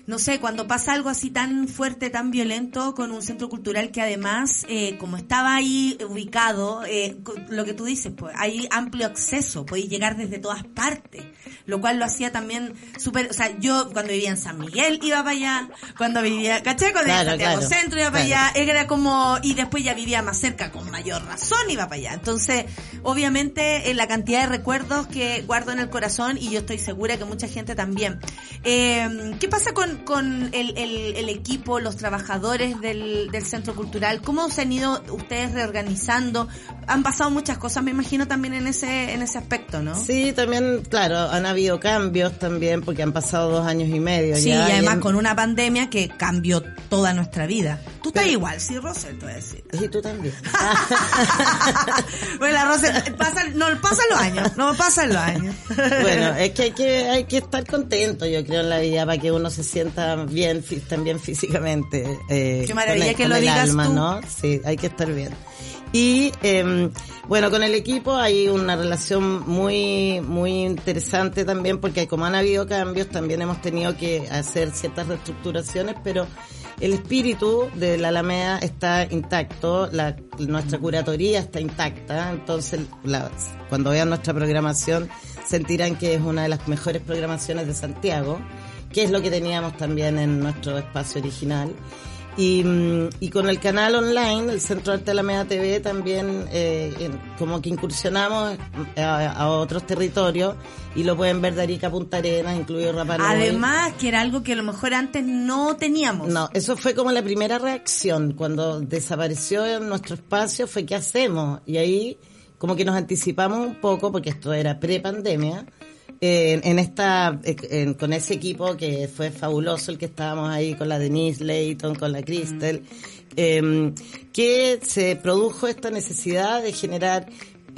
no sé, cuando pasa algo así tan fuerte, tan violento, con un centro cultural que además, eh, como estaba ahí ubicado, eh, lo que tú dices, pues hay amplio acceso, podéis llegar desde todas partes, lo cual lo hacía también súper, o sea, yo cuando vivía en San Miguel iba para allá, cuando vivía, ¿caché? Cuando en Santiago claro, Centro iba para claro. allá, era como, y después ya vivía más cerca, con mayor razón iba para allá. Entonces, obviamente, eh, la cantidad de recuerdos que guardo en el corazón y yo estoy segura que mucha gente también. Eh, ¿Qué pasa con, con el, el- el equipo, los trabajadores del, del centro cultural? ¿Cómo se han ido ustedes reorganizando? Han pasado muchas cosas, me imagino, también en ese, en ese aspecto, ¿no? Sí, también, claro, han habido cambios también porque han pasado dos años y medio Sí, ya. y además en- con una pandemia que cambió toda nuestra vida. Tú estás igual, sí, Rosel, te voy a decir. Y tú también. bueno, la Rosa, pasa, no, pasan los años, no pasan los años. bueno, es que hay que hay que estar contento, yo creo, en la vida para que uno se sienta bien, también físicamente. eh, Qué maravilla con el- que con lo el digas alma, tú. ¿no? Sí, hay que estar bien. Y eh, bueno, con el equipo hay una relación muy muy interesante también porque como han habido cambios, también hemos tenido que hacer ciertas reestructuraciones, pero el espíritu de la Alameda está intacto, la, nuestra curatoría está intacta, entonces la- cuando vean nuestra programación sentirán que es una de las mejores programaciones de Santiago, que es lo que teníamos también en nuestro espacio original. Y, mm, y con el canal online, el Centro de Arte Alameda TV, también eh, como que incursionamos a, a otros territorios y lo pueden ver de Arica Punta Arenas, incluido Rapa Nui. Además, que era algo que a lo mejor antes no teníamos. No, eso fue como la primera reacción. Cuando desapareció en nuestro espacio fue ¿qué hacemos? Y ahí como que nos anticipamos un poco, porque esto era pre-pandemia, eh, en esta, eh, en- con ese equipo que fue fabuloso, el que estábamos ahí con la Denise Layton, con la Crystal, eh, que se produjo esta necesidad de generar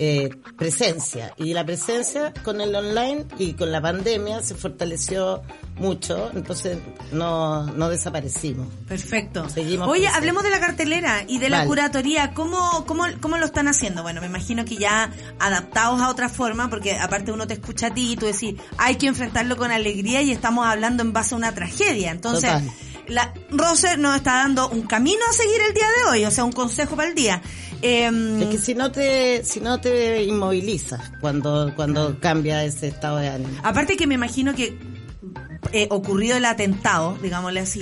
eh, presencia. Y la presencia con el online y con la pandemia se fortaleció mucho, entonces no, no desaparecimos. Perfecto. Seguimos Oye, presentes. hablemos de la cartelera y de la Vale. curatoría. ¿Cómo, cómo, ¿Cómo lo están haciendo? Bueno, me imagino que ya adaptados a otra forma, porque aparte uno te escucha a ti y tú decís, hay que enfrentarlo con alegría y estamos hablando en base a una tragedia. Entonces, Total. La Rose nos está dando un camino a seguir el día de hoy, o sea, un consejo para el día. Em, Es que si no te, si no te inmovilizas cuando, cuando cambia ese estado de ánimo. Aparte que me imagino que eh, ocurrido el atentado, digámosle así,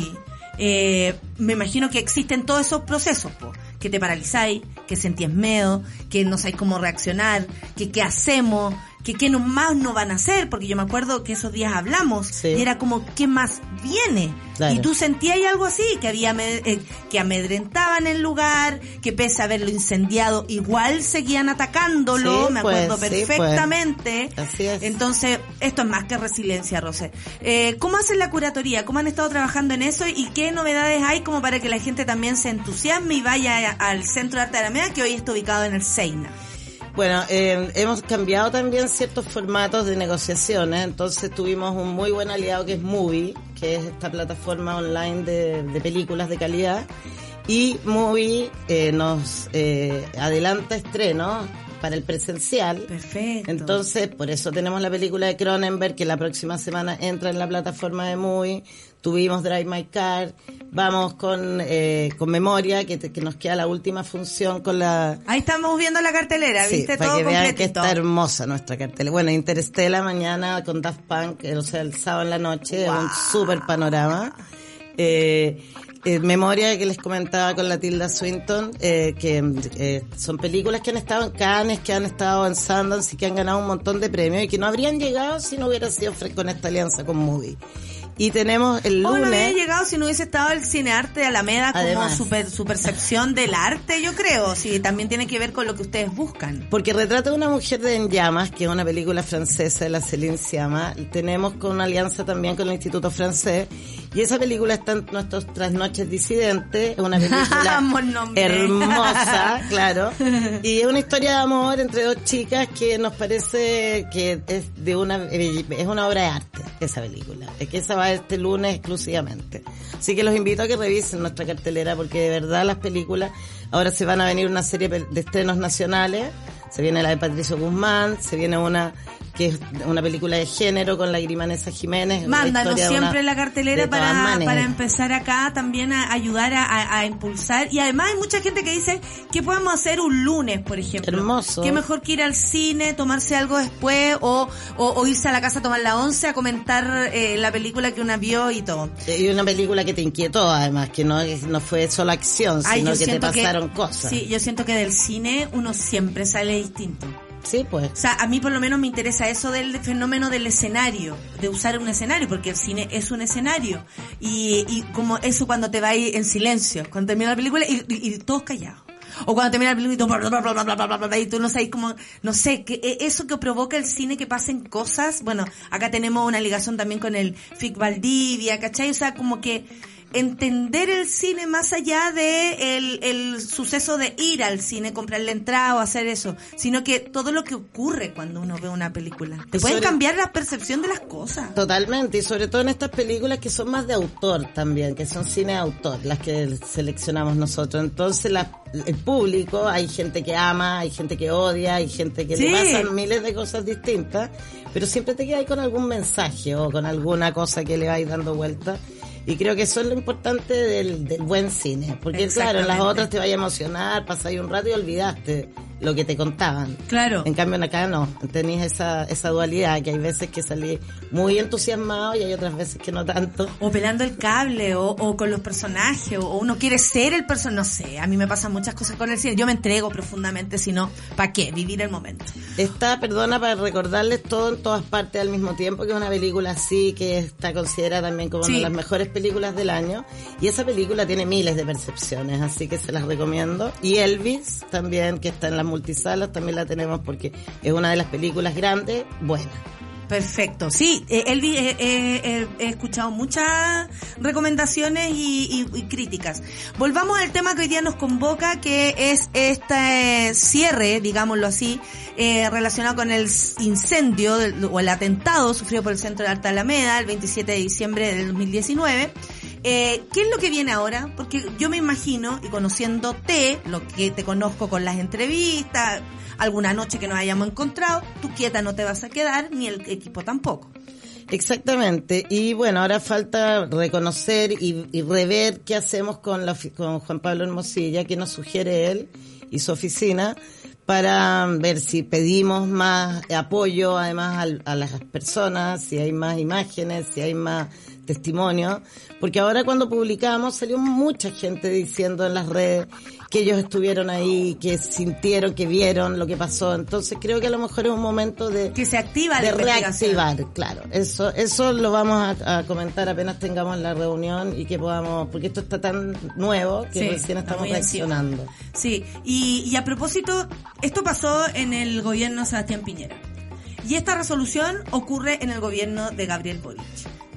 eh, me imagino que existen todos esos procesos, po, que te paralizáis, que sentís miedo, que no sabéis cómo reaccionar, que qué hacemos, que qué más no van a hacer, porque yo me acuerdo que esos días hablamos Sí. y era como qué más viene. Claro. Y tú sentías algo así, que había eh, que amedrentaban el lugar, que pese a haberlo incendiado, igual seguían atacándolo, Sí, me pues, acuerdo sí, pues. perfectamente. Así es. Entonces, esto es más que resiliencia, Rosé. Eh, ¿Cómo hacen la curatoría? ¿Cómo han estado trabajando en eso? ¿Y qué novedades hay como para que la gente también se entusiasme y vaya al Centro de Arte de Alameda, que hoy está ubicado en el Seina? Bueno, eh, hemos cambiado también ciertos formatos de negociaciones, entonces tuvimos un muy buen aliado que es Movie, que es esta plataforma online de, de películas de calidad, y Movie eh, nos eh, adelanta estrenos para el presencial. Perfecto. Entonces, por eso tenemos la película de Cronenberg que la próxima semana entra en la plataforma de Movie. Tuvimos Drive My Car. Vamos con, eh, con Memoria, que, te- que nos queda la última función con la... Ahí estamos viendo la cartelera, Sí, ¿viste? para Todo que vean que está hermosa nuestra cartela. Bueno, Interestela mañana con Daft Punk, o sea, el sábado en la noche, un super panorama. Eh, eh, memoria que les comentaba con la Tilda Swinton, eh, que eh, son películas que han estado en Cannes, que han estado en Sundance y que han ganado un montón de premios y que no habrían llegado si no hubiera sido con esta alianza con Movie. Y tenemos el Oh, no lunes... había llegado si no hubiese estado el cinearte de Alameda como Además. su, per- su percepción del arte, yo creo. Sí, también tiene que ver con lo que ustedes buscan. Porque retrata una mujer de En Llamas, que es una película francesa de la Céline Sciamma. Tenemos con una alianza también con el Instituto Francés. Y esa película está en nuestros Trasnoches Disidentes. Es una película hermosa, claro. Y es una historia de amor entre dos chicas que nos parece que es de una, es una obra de arte, esa película. Es que esa va este lunes exclusivamente. Así que los invito a que revisen nuestra cartelera porque de verdad las películas, ahora se van a venir una serie de estrenos nacionales, se viene la de Patricio Guzmán, se viene una que es una película de género con la Grimanesa Jiménez. Mándanos siempre una- la cartelera para, para empezar acá también a ayudar a, a- a impulsar. Y además hay mucha gente que dice que podemos hacer un lunes, por ejemplo. Hermoso. Que mejor que ir al cine, tomarse algo después o, o, o irse a la casa a tomar la once a comentar eh, la película que una vio y todo. Y una película que te inquietó, además, que no, no fue solo acción, Ay, sino que te pasaron cosas. Sí, yo siento que del cine uno siempre sale distinto. Sí, pues. O sea, a mí por lo menos me interesa eso del fenómeno del escenario, de usar un escenario, porque el cine es un escenario. Y, y como eso cuando te va ahí en silencio, cuando termina la película y, y, todos callados. O cuando termina el película y tú no sabes cómo, no sé, que e, eso que provoca el cine que pasen cosas, bueno, acá tenemos una ligación también con el Fic Valdivia, ¿cachai? O sea, como que entender el cine más allá de el, el suceso de ir al cine, comprar la entrada o hacer eso, sino que todo lo que ocurre cuando uno ve una película. Te Y pueden sobre- cambiar la percepción de las cosas. Totalmente, y sobre todo en estas películas que son más de autor también, que son cine de autor, las que seleccionamos nosotros. Entonces, la- el público, hay gente que ama, hay gente que odia, hay gente que Sí. le pasan miles de cosas distintas, pero siempre te quedas con algún mensaje o con alguna cosa que le vais dando vuelta. Y creo que eso es lo importante del, del buen cine, porque claro, en las otras te vaya a emocionar, pasáis un rato y olvidaste lo que te contaban. Claro. En cambio, acá no. Tenéis esa, esa dualidad, que hay veces que salí muy entusiasmado y hay otras veces que no tanto. O pelando el cable, o, o con los personajes, o uno quiere ser el personaje, no sé, a mí me pasan muchas cosas con el cine, yo me entrego profundamente, si no, ¿para qué? Vivir el momento. Está, perdona, para recordarles todo en todas partes al mismo tiempo, que es una película así, que está considerada también como Sí. una de las mejores películas del año. Y esa película tiene miles de percepciones, así que se las recomiendo. Y Elvis también, que está en las multisalas, también la tenemos porque es una de las películas grandes, buenas. Perfecto. Sí, eh, Elvis, eh, eh, eh, he escuchado muchas recomendaciones y, críticas. Volvamos al tema que hoy día nos convoca, que es este cierre, digámoslo así, eh, relacionado con el incendio o el atentado sufrido por el Centro de Alta Alameda el 27 de diciembre del 2019. Eh, ¿Qué es lo que viene ahora? Porque yo me imagino, y conociéndote, lo que te conozco con las entrevistas, alguna noche que nos hayamos encontrado, tú quieta no te vas a quedar, ni el equipo tampoco. Exactamente. Y bueno, ahora falta reconocer y, y rever qué hacemos con, la, con Juan Pablo Hermosilla, que nos sugiere él y su oficina, para ver si pedimos más apoyo además a, las personas, si hay más imágenes, si hay más testimonios. Porque ahora cuando publicamos salió mucha gente diciendo en las redes que ellos estuvieron ahí, que sintieron, que vieron lo que pasó. Entonces creo que a lo mejor es un momento de Que se activa de reactivar, claro. Eso, eso lo vamos a, a comentar apenas tengamos la reunión y que podamos, porque esto está tan nuevo que Sí, recién estamos encima. reaccionando. Sí, y, y a propósito, esto pasó en el gobierno de Sebastián Piñera. Y esta resolución ocurre en el gobierno de Gabriel Boric.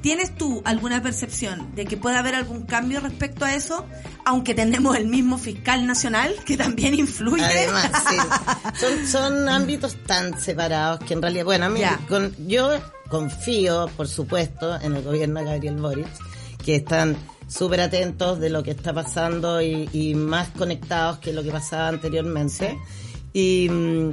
¿Tienes tú alguna percepción de que puede haber algún cambio respecto a eso? Aunque tenemos el mismo fiscal nacional que también influye. Además, sí. Son, son ámbitos tan separados que en realidad, bueno, a mí, con, yo confío, por supuesto, en el gobierno de Gabriel Boric, que están súper atentos de lo que está pasando y, y más conectados que lo que pasaba anteriormente. Y, mm,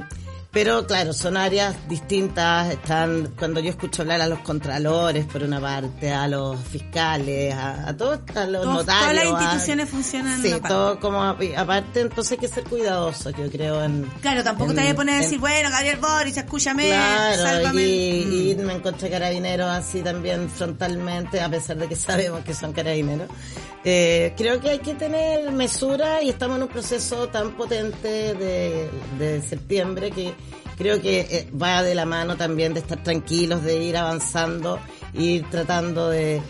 pero claro, son áreas distintas, están, cuando yo escucho hablar a los contralores por una parte, a los fiscales, a, a todos, a los Todos- notarios. todas las a- instituciones funcionan Sí, todo como a- aparte, entonces hay que ser cuidadosos, yo creo, en... Claro, tampoco en- te vayas a poner a decir, bueno, Gabriel Boric, escúchame, Claro, sálvame. y, Mm. y irme en contra de carabineros así también frontalmente, a pesar de que sabemos que son carabineros. Eh, creo que hay que tener mesura y estamos en un proceso tan potente de, de septiembre que creo que eh, va de la mano también de estar tranquilos, de ir avanzando, ir tratando de,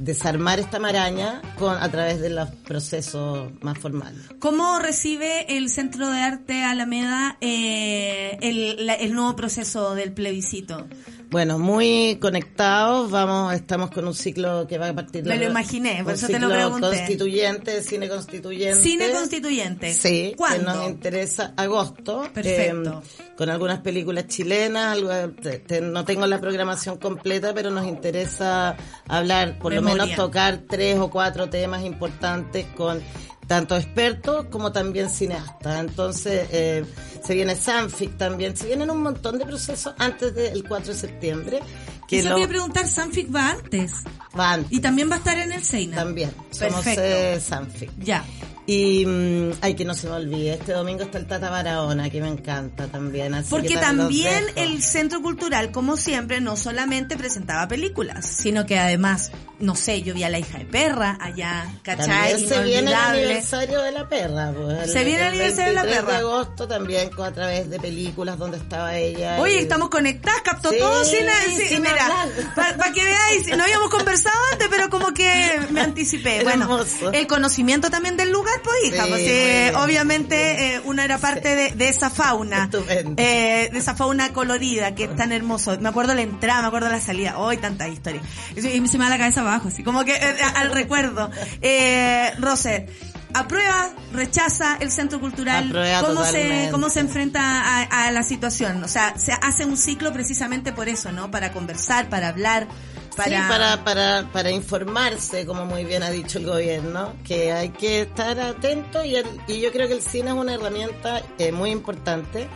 desarmar esta maraña con, a través de los procesos más formales. ¿Cómo recibe el Centro de Arte Alameda eh, el nuevo proceso del plebiscito? Bueno, muy conectados, vamos, estamos con un ciclo que va a partir Me lo imaginé, por eso te lo pregunté. constituyente, cine constituyente. Cine constituyente. Sí, ¿Cuándo? que nos interesa agosto. Perfecto. eh, con algunas películas chilenas, algo, te- te- no tengo la programación completa, pero nos interesa hablar, por lo menos tocar tres o cuatro temas importantes con tanto expertos como también cineastas. Entonces, eh, se viene Sanfic también, se vienen un montón de procesos antes del 4 de septiembre. Que Eso lo, quería preguntar, Sanfic va antes. va antes Y también va a estar en el Seina. también. Somos Perfecto. eh, Sanfic. Ya. Y, mm, ay, que no se me olvide, este domingo está el Tata Barahona, que me encanta también. Así Porque también el Centro Cultural, como siempre, no solamente presentaba películas, sino que además, no sé, yo vi a la hija de perra allá, ¿cachai? También se viene el aniversario de la perra. Pues, Se viene el aniversario de la 23 perra. de agosto también, a través de películas donde estaba ella. Oye, y- estamos conectadas, captó Sí, todo sin, sin- sin mira, para que veáis, no habíamos conversado antes, pero como que me anticipé. Bueno, el conocimiento también del lugar, pues hija, Sí, pues, eh, obviamente eh, una era parte de, de esa fauna, eh, de esa fauna colorida que es tan hermoso. Me acuerdo la entrada, me acuerdo la salida, hoy tanta historia. Y se me va la cabeza abajo, así como que eh, al recuerdo. Eh, Roser, aprueba, rechaza el centro cultural, Aprueba ¿cómo se, cómo se enfrenta a, a la situación? O sea, se hace un ciclo precisamente por eso, ¿no? Para conversar, para hablar, para... Sí, para, para, para informarse, como muy bien ha dicho el gobierno, que hay que estar atento y, el- y yo creo que el cine es una herramienta eh, muy importante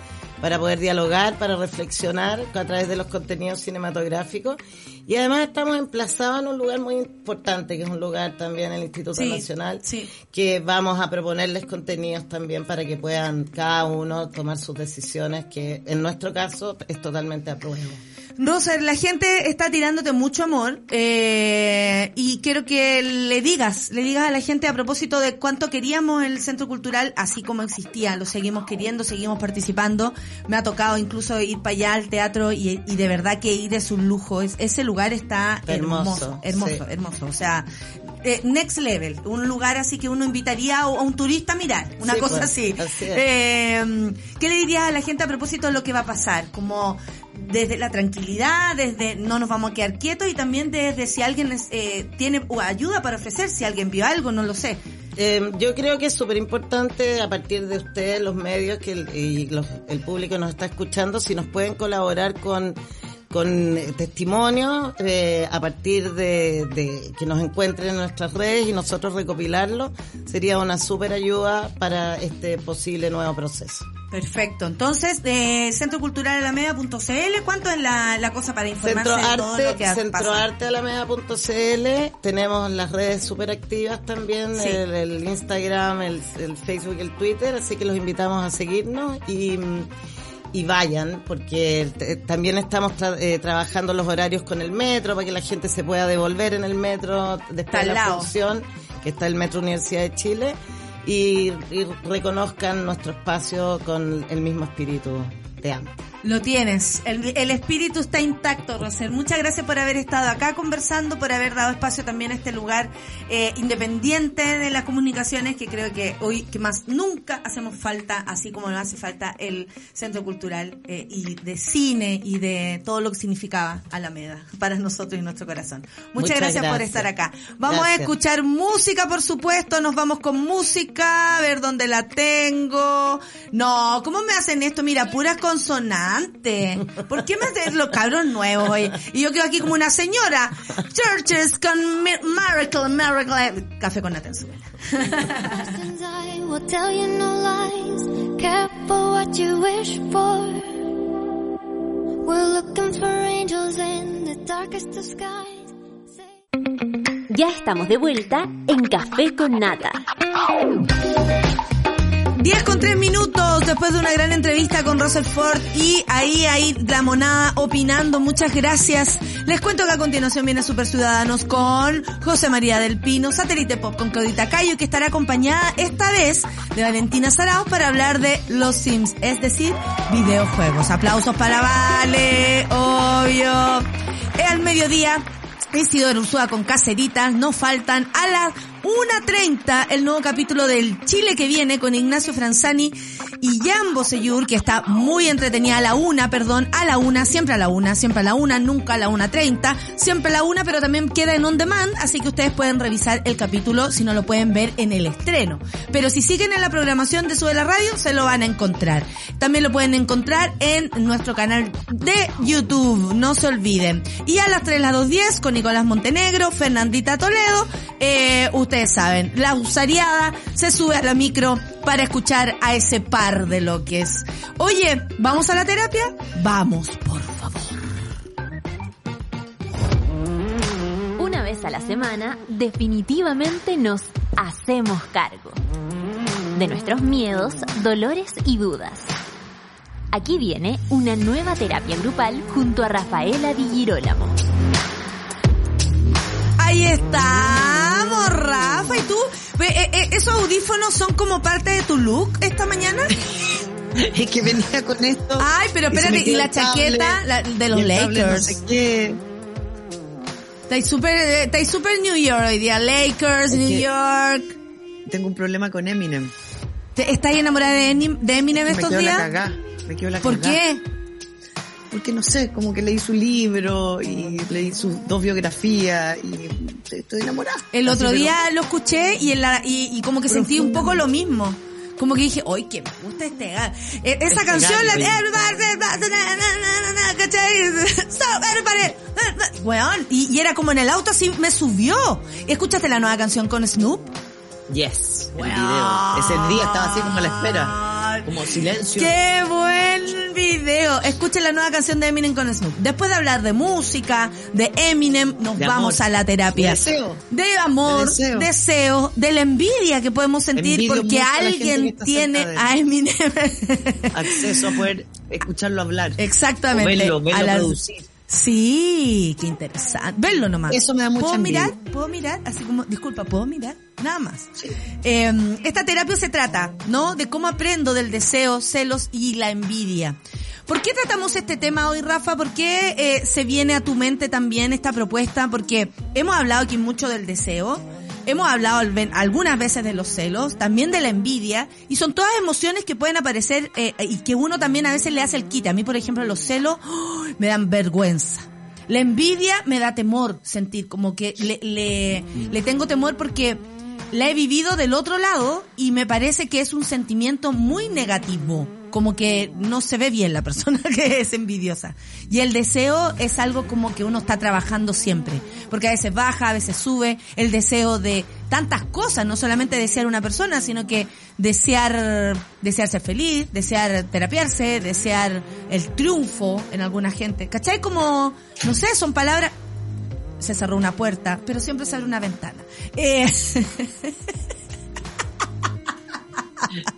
para poder dialogar, para reflexionar a través de los contenidos cinematográficos. Y además estamos emplazados en un lugar muy importante, que es un lugar también el Instituto Sí, Nacional, sí. que vamos a proponerles contenidos también para que puedan cada uno tomar sus decisiones, que en nuestro caso es totalmente apruebo. Roser, la gente está tirándote mucho amor eh, y quiero que le digas, le digas a la gente a propósito de cuánto queríamos el centro cultural, así como existía, lo seguimos queriendo, seguimos participando. Me ha tocado incluso ir para allá al teatro y, y de verdad que ir es un lujo. Es, ese lugar está hermoso, Hermoso, hermoso, sí. hermoso. O sea, eh, next level, un lugar así que uno invitaría a, un turista a mirar, una Sí, cosa pues, así. así. Eh, ¿Qué le dirías a la gente a propósito de lo que va a pasar? Como desde la tranquilidad, desde no nos vamos a quedar quietos y también desde si alguien eh, tiene ayuda para ofrecer, si alguien vio algo, no lo sé. Eh, yo creo que es súper importante a partir de ustedes, los medios que el, y los- el público nos está escuchando, si nos pueden colaborar con con eh, testimonios eh, a partir de, de que nos encuentren en nuestras redes y nosotros recopilarlo, sería una súper ayuda para este posible nuevo proceso. Perfecto. Entonces, de Centro Cultural Alameda.cl, ¿cuánto es la, la cosa para informarse Centro de todo Arte, lo que tenemos las redes súper activas también, Sí. el, el Instagram, el, el Facebook, el Twitter, así que los invitamos a seguirnos y, y vayan, porque también estamos tra- eh, trabajando los horarios con el metro, para que la gente se pueda devolver en el metro después de la lado. función, que está el Metro Universidad de Chile, y, y reconozcan nuestro espacio con el mismo espíritu de antes. Lo tienes. El, el espíritu está intacto, Roser. Muchas gracias por haber estado acá conversando, por haber dado espacio también a este lugar eh, independiente de las comunicaciones que creo que hoy, que más nunca hacemos falta, así como nos hace falta el Centro Cultural eh, y de cine y de todo lo que significaba Alameda para nosotros y nuestro corazón. Muchas, Muchas gracias, por estar acá. Vamos a escuchar música, por supuesto. Nos vamos con música, a ver dónde la tengo. No, ¿cómo me hacen esto? Mira, puras consonantes. ¿Por qué me hacen los cabros nuevos hoy? Y yo quedo aquí como una señora. Churches con Mi- Miracle, Miracle. Café con Atenzuela. Since I will tell you no lies. Careful what you wish for. We're looking for angels in the darkest of skies. Say- Ya estamos de vuelta en Café con Nata. 10 con 3 minutos después de una gran entrevista con Russell Ford y ahí, ahí la monada opinando. Muchas gracias. Les cuento que a continuación viene Super Ciudadanos con José María del Pino, Satélite Pop con Claudita Cayo que estará acompañada esta vez de Valentina Saraos para hablar de los Sims, es decir, videojuegos. Aplausos para Vale, obvio. Al mediodía. Isidoro Ursúa con Caceritas, no faltan a las 1.30 el nuevo capítulo del Chile que viene con Ignacio Franzani y Jan Boseyur, que está muy entretenida a la una, perdón, a la una, siempre a la una, siempre a la una, nunca a la una treinta, siempre a la una, pero también queda en on demand, así que ustedes pueden revisar el capítulo si no lo pueden ver en el estreno. Pero si siguen en la programación de Sube la Radio, se lo van a encontrar. También lo pueden encontrar en nuestro canal de YouTube, no se olviden. Y a las 3, las 2.10 con Nicolás Montenegro, Fernandita Toledo, eh, ustedes saben, la usariada se sube a la micro para escuchar a ese par de loques. Oye, ¿vamos a la terapia? Vamos, por favor. Una vez a la semana, definitivamente nos hacemos cargo de nuestros miedos, dolores y dudas. Aquí viene una nueva terapia grupal junto a Rafaela Di Girolamo. Ahí estamos, Rafa. ¿Y tú? Eh, eh, ¿Esos audífonos son como parte de tu look esta mañana? Es que venía con esto. Ay, pero espérate, me y la chaqueta la- de los Lakers. Estáis súper, eh, súper New York hoy día. Lakers, Es New York. Tengo un problema con Eminem. ¿Te- ¿Estáis enamorada de, Eminem me estos quedo la días? cagá. Me quedo la ¿Por cagá. qué? Porque no sé, como que leí su libro y leí sus dos biografías y estoy enamorada. El Así, otro pero- día lo escuché y, en la, y, y como que sentí un poco lo mismo. Como que dije, ¡ay, que me gusta este ga- eh, Esa Este canción, la Everybody. Weón, y, y era como en el auto así, me subió. ¿Escuchaste la nueva canción con Snoop? Yes, el video. Ese día estaba así como a la espera. Como silencio. ¡Qué buen video! Escuchen la nueva canción de Eminem con Snoop. Después de hablar de música, de Eminem, nos De vamos amor. a la terapia. De deseo. De amor, De deseo. deseo, de la envidia que podemos sentir Envidio porque la alguien tiene a Eminem. Acceso a poder escucharlo hablar. Exactamente. O verlo, verlo A producir. Sí, qué interesante. Verlo nomás. Eso me da mucha ¿Puedo envidia. mirar? ¿Puedo mirar? Así como, disculpa, ¿puedo mirar? Nada más. Eh, esta terapia se trata, ¿no? De cómo aprendo del deseo, celos y la envidia. ¿Por qué tratamos este tema hoy, Rafa? ¿Por qué eh, se viene a tu mente también esta propuesta? Porque hemos hablado aquí mucho del deseo, hemos hablado al- algunas veces de los celos, también de la envidia, y son todas emociones que pueden aparecer eh, y que uno también a veces le hace el quite. A mí, por ejemplo, los celos ¡oh! me dan vergüenza. La envidia me da temor sentir, como que le, le, le tengo temor porque la he vivido del otro lado y me parece que es un sentimiento muy negativo. Como que no se ve bien la persona que es envidiosa. Y el deseo es algo como que uno está trabajando siempre. Porque a veces baja, a veces sube. El deseo de tantas cosas, no solamente desear una persona, sino que desear, desear ser feliz, desear terapiarse, desear el triunfo en alguna gente. ¿Cachai? Como, no sé, son palabras, se cerró una puerta, pero siempre se abre una ventana. Eh,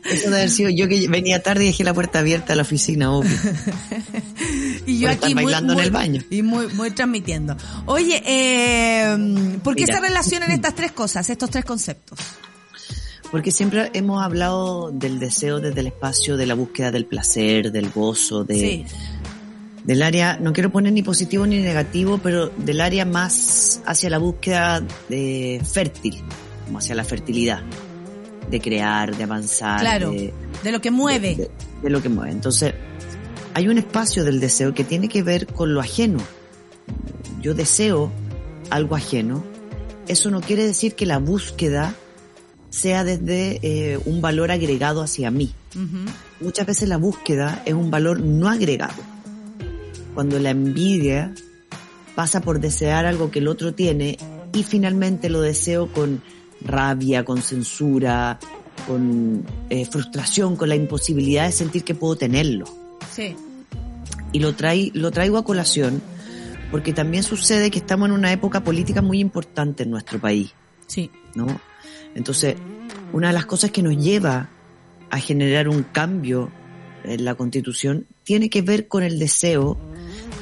Eso de haber sido yo que venía tarde y dejé la puerta abierta a la oficina, obvio. y yo Por aquí estar muy, bailando en el baño. y muy, muy transmitiendo. Oye, eh, ¿por qué Mira. se relacionan estas tres cosas, estos tres conceptos? Porque siempre hemos hablado del deseo desde el espacio de la búsqueda del placer, del gozo, de, Sí, del área, no quiero poner ni positivo ni negativo, pero del área más hacia la búsqueda de fértil, como hacia la fertilidad, de crear, de avanzar, claro, de, de lo que mueve. de- de lo que mueve. Entonces, hay un espacio del deseo que tiene que ver con lo ajeno. Yo deseo algo ajeno. Eso no quiere decir que la búsqueda sea desde eh, un valor agregado hacia mí. Muchas veces la búsqueda es un valor no agregado. Cuando la envidia pasa por desear algo que el otro tiene y finalmente lo deseo con rabia, con censura, con eh, frustración, con la imposibilidad de sentir que puedo tenerlo. Sí, Y lo, trae, lo traigo a colación porque también sucede que estamos en una época política muy importante en nuestro país. sí. ¿no? Entonces, una de las cosas que nos lleva a generar un cambio en la constitución tiene que ver con el deseo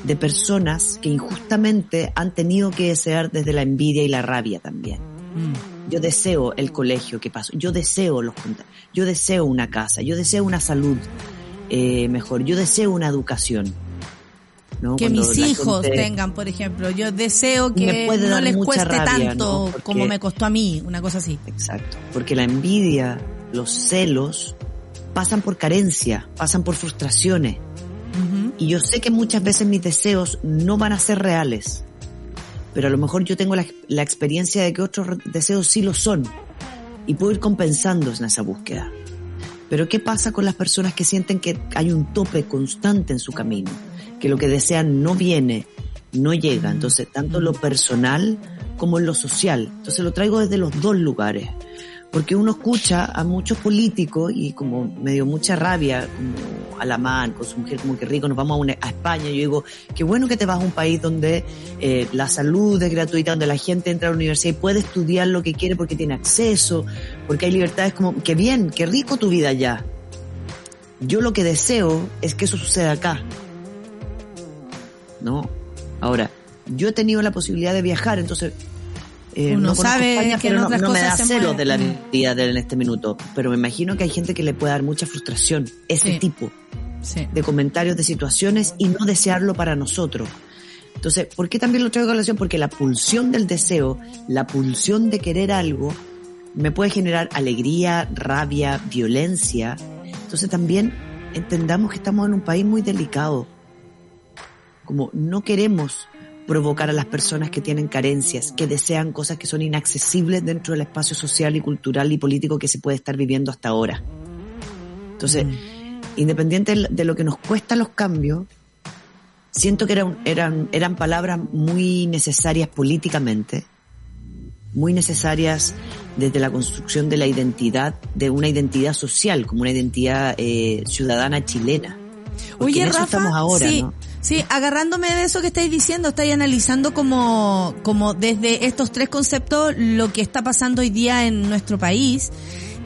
de personas que injustamente han tenido que desear desde la envidia y la rabia también. Mm. Yo deseo el colegio que pasó, yo deseo los yo deseo una casa, yo deseo una salud eh, mejor, yo deseo una educación. ¿no? Que Cuando mis hijos gente- tengan, por ejemplo. Yo deseo que no les cueste rabia, tanto ¿no? Porque- como me costó a mí, una cosa así. Exacto, porque la envidia, los celos, pasan por carencia, pasan por frustraciones. Y yo sé que muchas veces mis deseos no van a ser reales, pero a lo mejor yo tengo la, la experiencia de que otros deseos sí lo son y puedo ir compensando en esa búsqueda. Pero ¿qué pasa con las personas que sienten que hay un tope constante en su camino? Que lo que desean no viene, no llega. Entonces, tanto en lo personal como en lo social. Entonces lo traigo desde los dos lugares. Porque uno escucha a muchos políticos y como me dio mucha rabia, como Alamán con su mujer, como que rico, nos vamos a, una- a España. Yo digo, qué bueno que te vas a un país donde eh, la salud es gratuita, donde la gente entra a la universidad y puede estudiar lo que quiere porque tiene acceso, porque hay libertades como, qué bien, qué rico tu vida allá. Yo lo que deseo es que eso suceda acá. ¿No? Ahora, yo he tenido la posibilidad de viajar, entonces eh, Uno no sabe España, que en no, me da celos de la vida de él en este minuto. Pero me imagino que hay gente que le puede dar mucha frustración, ese Sí. tipo Sí. de comentarios, de situaciones y no desearlo para nosotros. Entonces, ¿por qué también lo traigo a colación? Porque la pulsión del deseo, la pulsión de querer algo, me puede generar alegría, rabia, violencia. Entonces también entendamos que estamos en un país muy delicado. Como no queremos provocar a las personas que tienen carencias, que desean cosas que son inaccesibles dentro del espacio social y cultural y político que se puede estar viviendo hasta ahora. Entonces, independiente de lo que nos cuesta los cambios, siento que eran, eran, eran palabras muy necesarias políticamente, muy necesarias desde la construcción de la identidad, de una identidad social, como una identidad eh, ciudadana chilena. Porque Oye, en eso Rafa, estamos ahora, sí, ¿no? Sí, agarrándome de eso que estáis diciendo, estáis analizando como, como desde estos tres conceptos lo que está pasando hoy día en nuestro país.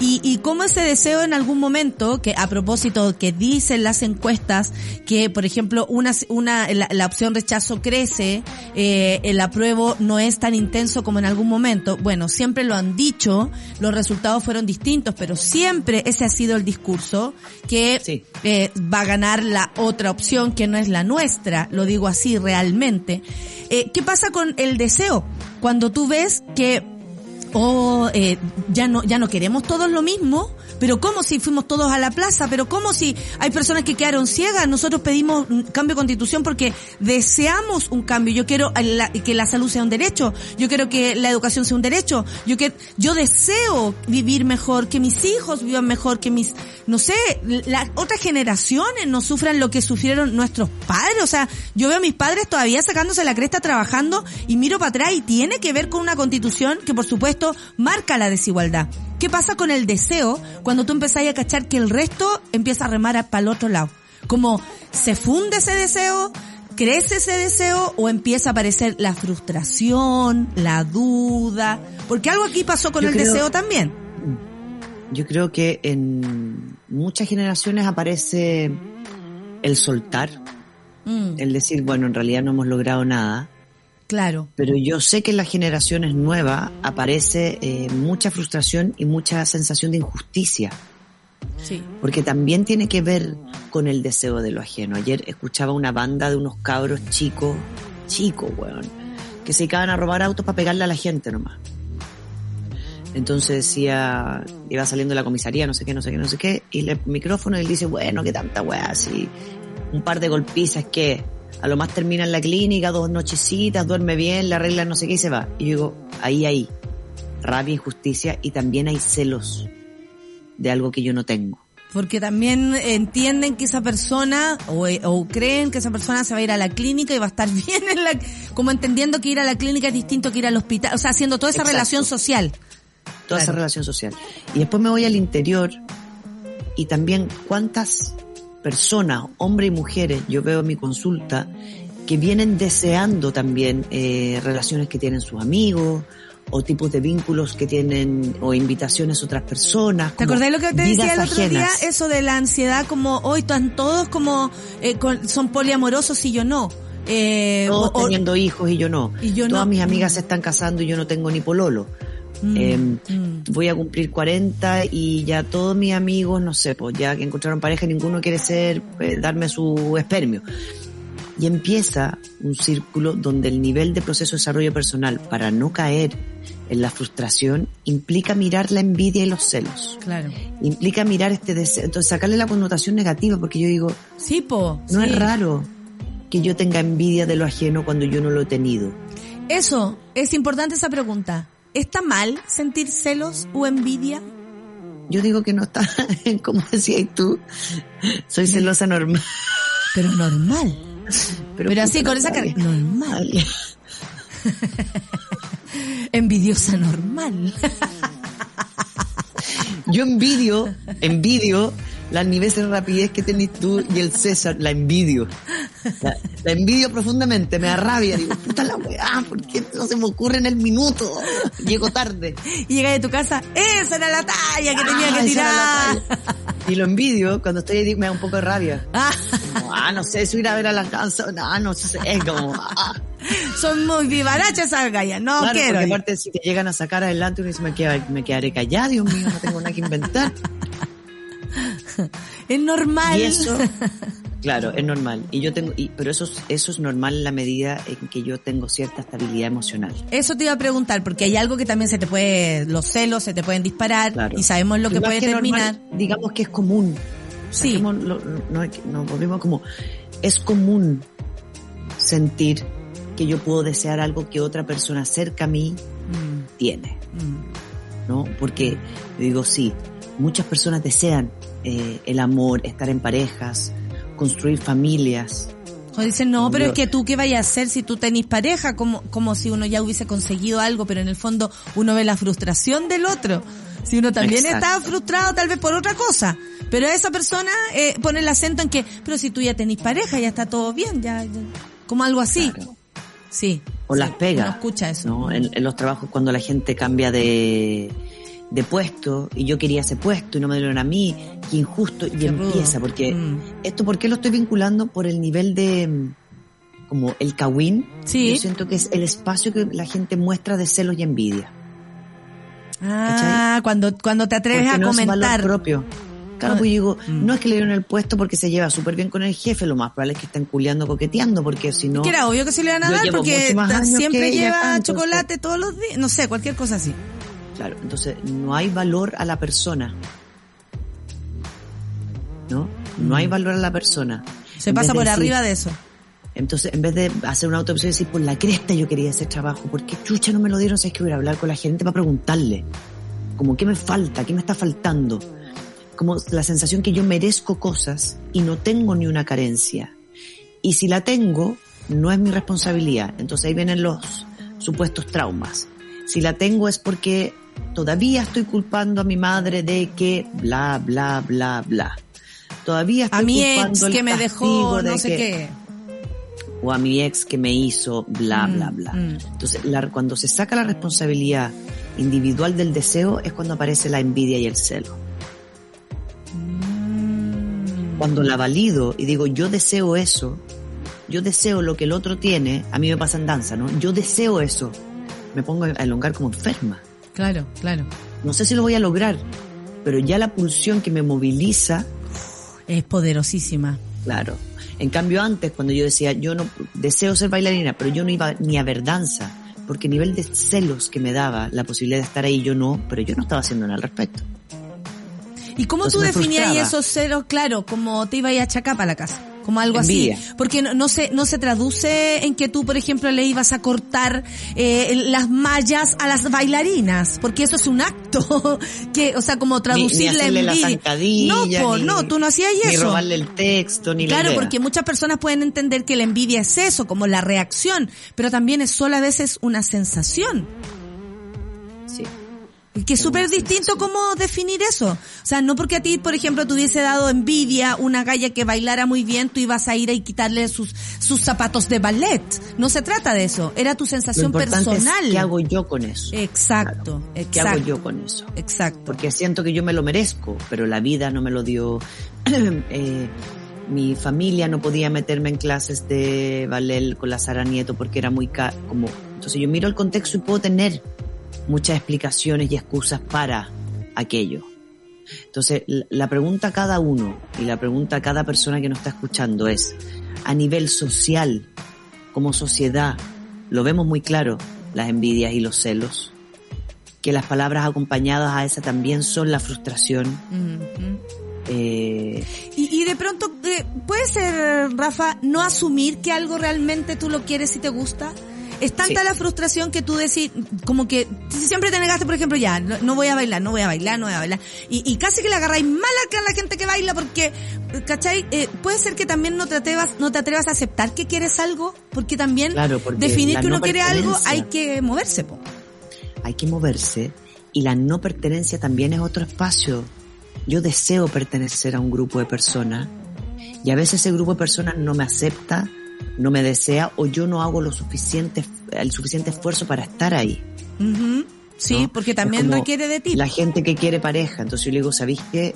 Y, y cómo ese deseo en algún momento, que a propósito que dicen las encuestas, que por ejemplo una, una la, la opción rechazo crece, eh, el apruebo no es tan intenso como en algún momento. Bueno, siempre lo han dicho, los resultados fueron distintos, pero siempre ese ha sido el discurso que Sí. eh, va a ganar la otra opción que no es la nuestra, lo digo así realmente. Eh, ¿Qué pasa con el deseo? Cuando tú ves que oh, eh, ya no, ya no queremos todos lo mismo, pero ¿cómo si fuimos todos a la plaza? Pero ¿cómo si hay personas que quedaron ciegas? Nosotros pedimos un cambio de constitución porque deseamos un cambio. Yo quiero eh, que la salud sea un derecho, yo quiero que la educación sea un derecho, yo que, yo deseo vivir mejor, que mis hijos vivan mejor, que mis, no sé, las otras generaciones no sufran lo que sufrieron nuestros padres. O sea, yo veo a mis padres todavía sacándose la cresta trabajando y miro para atrás y tiene que ver con una constitución que por supuesto marca la desigualdad. ¿Qué pasa con el deseo cuando tú empezás a cachar que el resto empieza a remar para el otro lado? Como se funde ese deseo, crece ese deseo o empieza a aparecer la frustración, la duda, porque algo aquí pasó con Yo el creo- deseo también. Yo creo que en muchas generaciones aparece el soltar, Mm, el decir, bueno, en realidad no hemos logrado nada. Claro. Pero yo sé que en las generaciones nuevas aparece eh, mucha frustración y mucha sensación de injusticia, Sí. porque también tiene que ver con el deseo de lo ajeno. Ayer escuchaba una banda de unos cabros chicos, chicos, weón, que se dedicaban a robar autos para pegarle a la gente nomás. Entonces decía, iba saliendo de la comisaría, no sé qué, no sé qué, no sé qué, y el micrófono y él dice, bueno, qué tanta weá, así, un par de golpizas que a lo más termina en la clínica, dos nochecitas, duerme bien, le arregla no sé qué y se va. Y yo digo, ahí hay rabia, injusticia y también hay celos de algo que yo no tengo. Porque también entienden que esa persona, o, o creen que esa persona se va a ir a la clínica y va a estar bien en la, como entendiendo que ir a la clínica es distinto que ir al hospital, o sea, haciendo toda esa Exacto. relación social. toda esa relación social. Y después me voy al interior y también cuántas personas, hombres y mujeres, yo veo en mi consulta, que vienen deseando también eh, relaciones que tienen sus amigos o tipos de vínculos que tienen o invitaciones a otras personas. ¿Te acordás lo que te decía el otro día? Eso de la ansiedad, como hoy están todos como, eh, con- son poliamorosos y yo no. Eh, Todos o- o- teniendo hijos y yo no. Y yo Todas no. mis amigas Mm. se están casando y yo no tengo ni pololo. Mm, Eh, mm. voy a cumplir 40 y ya todos mis amigos, no sé, pues ya que encontraron pareja, ninguno quiere ser, eh, darme su espermio. Y empieza un círculo donde el nivel de proceso de desarrollo personal para no caer en la frustración implica mirar la envidia y los celos. Claro. Implica mirar este deseo. Entonces sacarle la connotación negativa porque yo digo, Sí, po. no sí. es raro que yo tenga envidia de lo ajeno cuando yo no lo he tenido. Eso, es importante esa pregunta. ¿Está mal sentir celos o envidia? Yo digo que no está, como decías tú, soy celosa normal. Pero normal. Pero, así, puta con esa cara. Normal. Envidiosa normal. Yo envidio, envidio la niveles de rapidez que tenés tú y el César, la envidio. La, la envidio profundamente, me da rabia, digo, puta la weá, ¿por qué no se me ocurre en el minuto? Llego tarde. Y llegas de tu casa, esa era la talla que tenía Ah, que era tirar. Y lo envidio, cuando estoy ahí me da un poco de rabia. Ah, Como, ah, no sé, si ir a ver a la casa, no, no sé, como, ah. son muy vivarachas esas gallas, no Claro, quiero. porque aparte si te llegan a sacar adelante uno dice, me, queda- me quedaré callado, Dios mío, no tengo nada que inventar. Es normal. Y eso, claro, es normal. Y yo tengo, y, pero eso, es- eso es normal en la medida en que yo tengo cierta estabilidad emocional. Eso te iba a preguntar, porque hay algo que también se te puede, los celos se te pueden disparar Claro. y sabemos lo que puede terminar. digamos que es común. Sí. Lo- no, nos volvemos como, es común sentir que yo puedo desear algo que otra persona cerca a mí Mm, tiene. mm. ¿no? Porque digo, sí, muchas personas desean eh, el amor, estar en parejas, construir familias. O dicen, no, pero Yo- es que tú qué vayas a hacer si tú tenés pareja, como, como si uno ya hubiese conseguido algo, pero en el fondo uno ve la frustración del otro. Si uno también Exacto. está frustrado tal vez por otra cosa. Pero esa persona eh, pone el acento en que, pero si tú ya tenés pareja, ya está todo bien, ya, ya- como algo así. Claro. Sí. O sí, las pegas. Uno escucha eso. ¿no? En, en los trabajos cuando la gente cambia de, de puesto y yo quería ese puesto y no me dieron a mí, qué injusto, y Qué rudo. empieza, porque Mm. esto, ¿por qué lo estoy vinculando? Por el nivel de, mm, como el kawin. Sí. Yo siento que es el espacio que la gente muestra de celos y envidia. Ah, cuando, cuando te atreves Porque a no es valor comentar. propio. Claro, pues yo digo, mm. no es que le dieron el puesto porque se lleva súper bien con el jefe, lo más probable es que estén culeando, coqueteando, porque si no... Que era obvio que se le van a dar porque siempre lleva chocolate todos los días. No sé, cualquier cosa así. Claro, entonces no hay valor a la persona. ¿No? No hay valor a la persona. Mm. Se En pasa de por decir- arriba de eso. Entonces, en vez de hacer una autopsia y decir, por la cresta yo quería ese trabajo, ¿por qué chucha no me lo dieron? ¿Sabes que voy a hablar con la gerente para preguntarle? Como, ¿qué me falta? ¿Qué me está faltando? Como la sensación que yo merezco cosas y no tengo ni una carencia. Y si la tengo, no es mi responsabilidad. Entonces ahí vienen los supuestos traumas. Si la tengo es porque todavía estoy culpando a mi madre de que bla, bla, bla, bla. Todavía estoy A mi culpando ex el que me dejó, de no sé que- qué. o a mi ex que me hizo bla, Mm, bla, bla. mm. Entonces, la- cuando se saca la responsabilidad individual del deseo es cuando aparece la envidia y el celo. Mm. Cuando la valido y digo, yo deseo eso, yo deseo lo que el otro tiene, a mí me pasa en danza, ¿no? Yo deseo eso, me pongo a elongar como enferma. Claro, claro. No sé si lo voy a lograr, pero ya la pulsión que me moviliza Es poderosísima. Claro. En cambio antes, cuando yo decía, yo no deseo ser bailarina, pero yo no iba ni a ver danza, porque el nivel de celos que me daba la posibilidad de estar ahí, yo no, pero yo no estaba haciendo nada al respecto. ¿Y cómo Entonces tú definías esos celos? Claro, como te ibas a chacar para la casa. Como algo Envidia. así. Porque no, no se, no se traduce en que tú, por ejemplo, le ibas a cortar eh, las mallas a las bailarinas. Porque eso es un acto. que, o sea, como traducir ni, ni la envidia. no, po, ni- no, tú no hacías Ni eso. robarle el texto, ni la Claro, porque muchas personas pueden entender que la envidia es eso, como la reacción, pero también es solo a veces una sensación. Que es súper distinto cómo definir eso. O sea, no porque a ti, por ejemplo, te hubiese dado envidia una galla que bailara muy bien, tú ibas a ir y quitarle sus, sus zapatos de ballet. No se trata de eso. Era tu Lo sensación importante personal. es qué hago yo con eso. Exacto, ¿Qué exacto. hago yo con eso? Exacto. Porque siento que yo me lo merezco, pero la vida no me lo dio. Eh, mi familia no podía meterme en clases de ballet con la Sara Nieto porque era muy ca como entonces yo miro el contexto y puedo tener muchas explicaciones y excusas para aquello. Entonces, la pregunta a cada uno y la pregunta a cada persona que nos está escuchando es, a nivel social, como sociedad, lo vemos muy claro, las envidias y los celos, que las palabras acompañadas a esa también son la frustración. Eh, Y, y de pronto, eh, puede ser, Rafa, no asumir que algo realmente tú lo quieres y te gusta. Es tanta Sí. la frustración que tú decís, como que si siempre te negaste, por ejemplo, ya, no, no voy a bailar, no voy a bailar, no voy a bailar. Y, y casi que le agarráis mala a la gente que baila porque, ¿cachai? Eh, puede ser que también no te atrevas, no te atrevas a aceptar que quieres algo, porque también Claro, porque definir que uno no quiere algo hay que moverse, po. hay que moverse y la no pertenencia también es otro espacio. Yo deseo pertenecer a un grupo de personas y a veces ese grupo de personas no me acepta, no me desea o yo no hago lo suficiente, el suficiente esfuerzo para estar ahí. Sí, ¿no? porque también requiere de ti. La gente que quiere pareja, entonces yo le digo, ¿sabéis que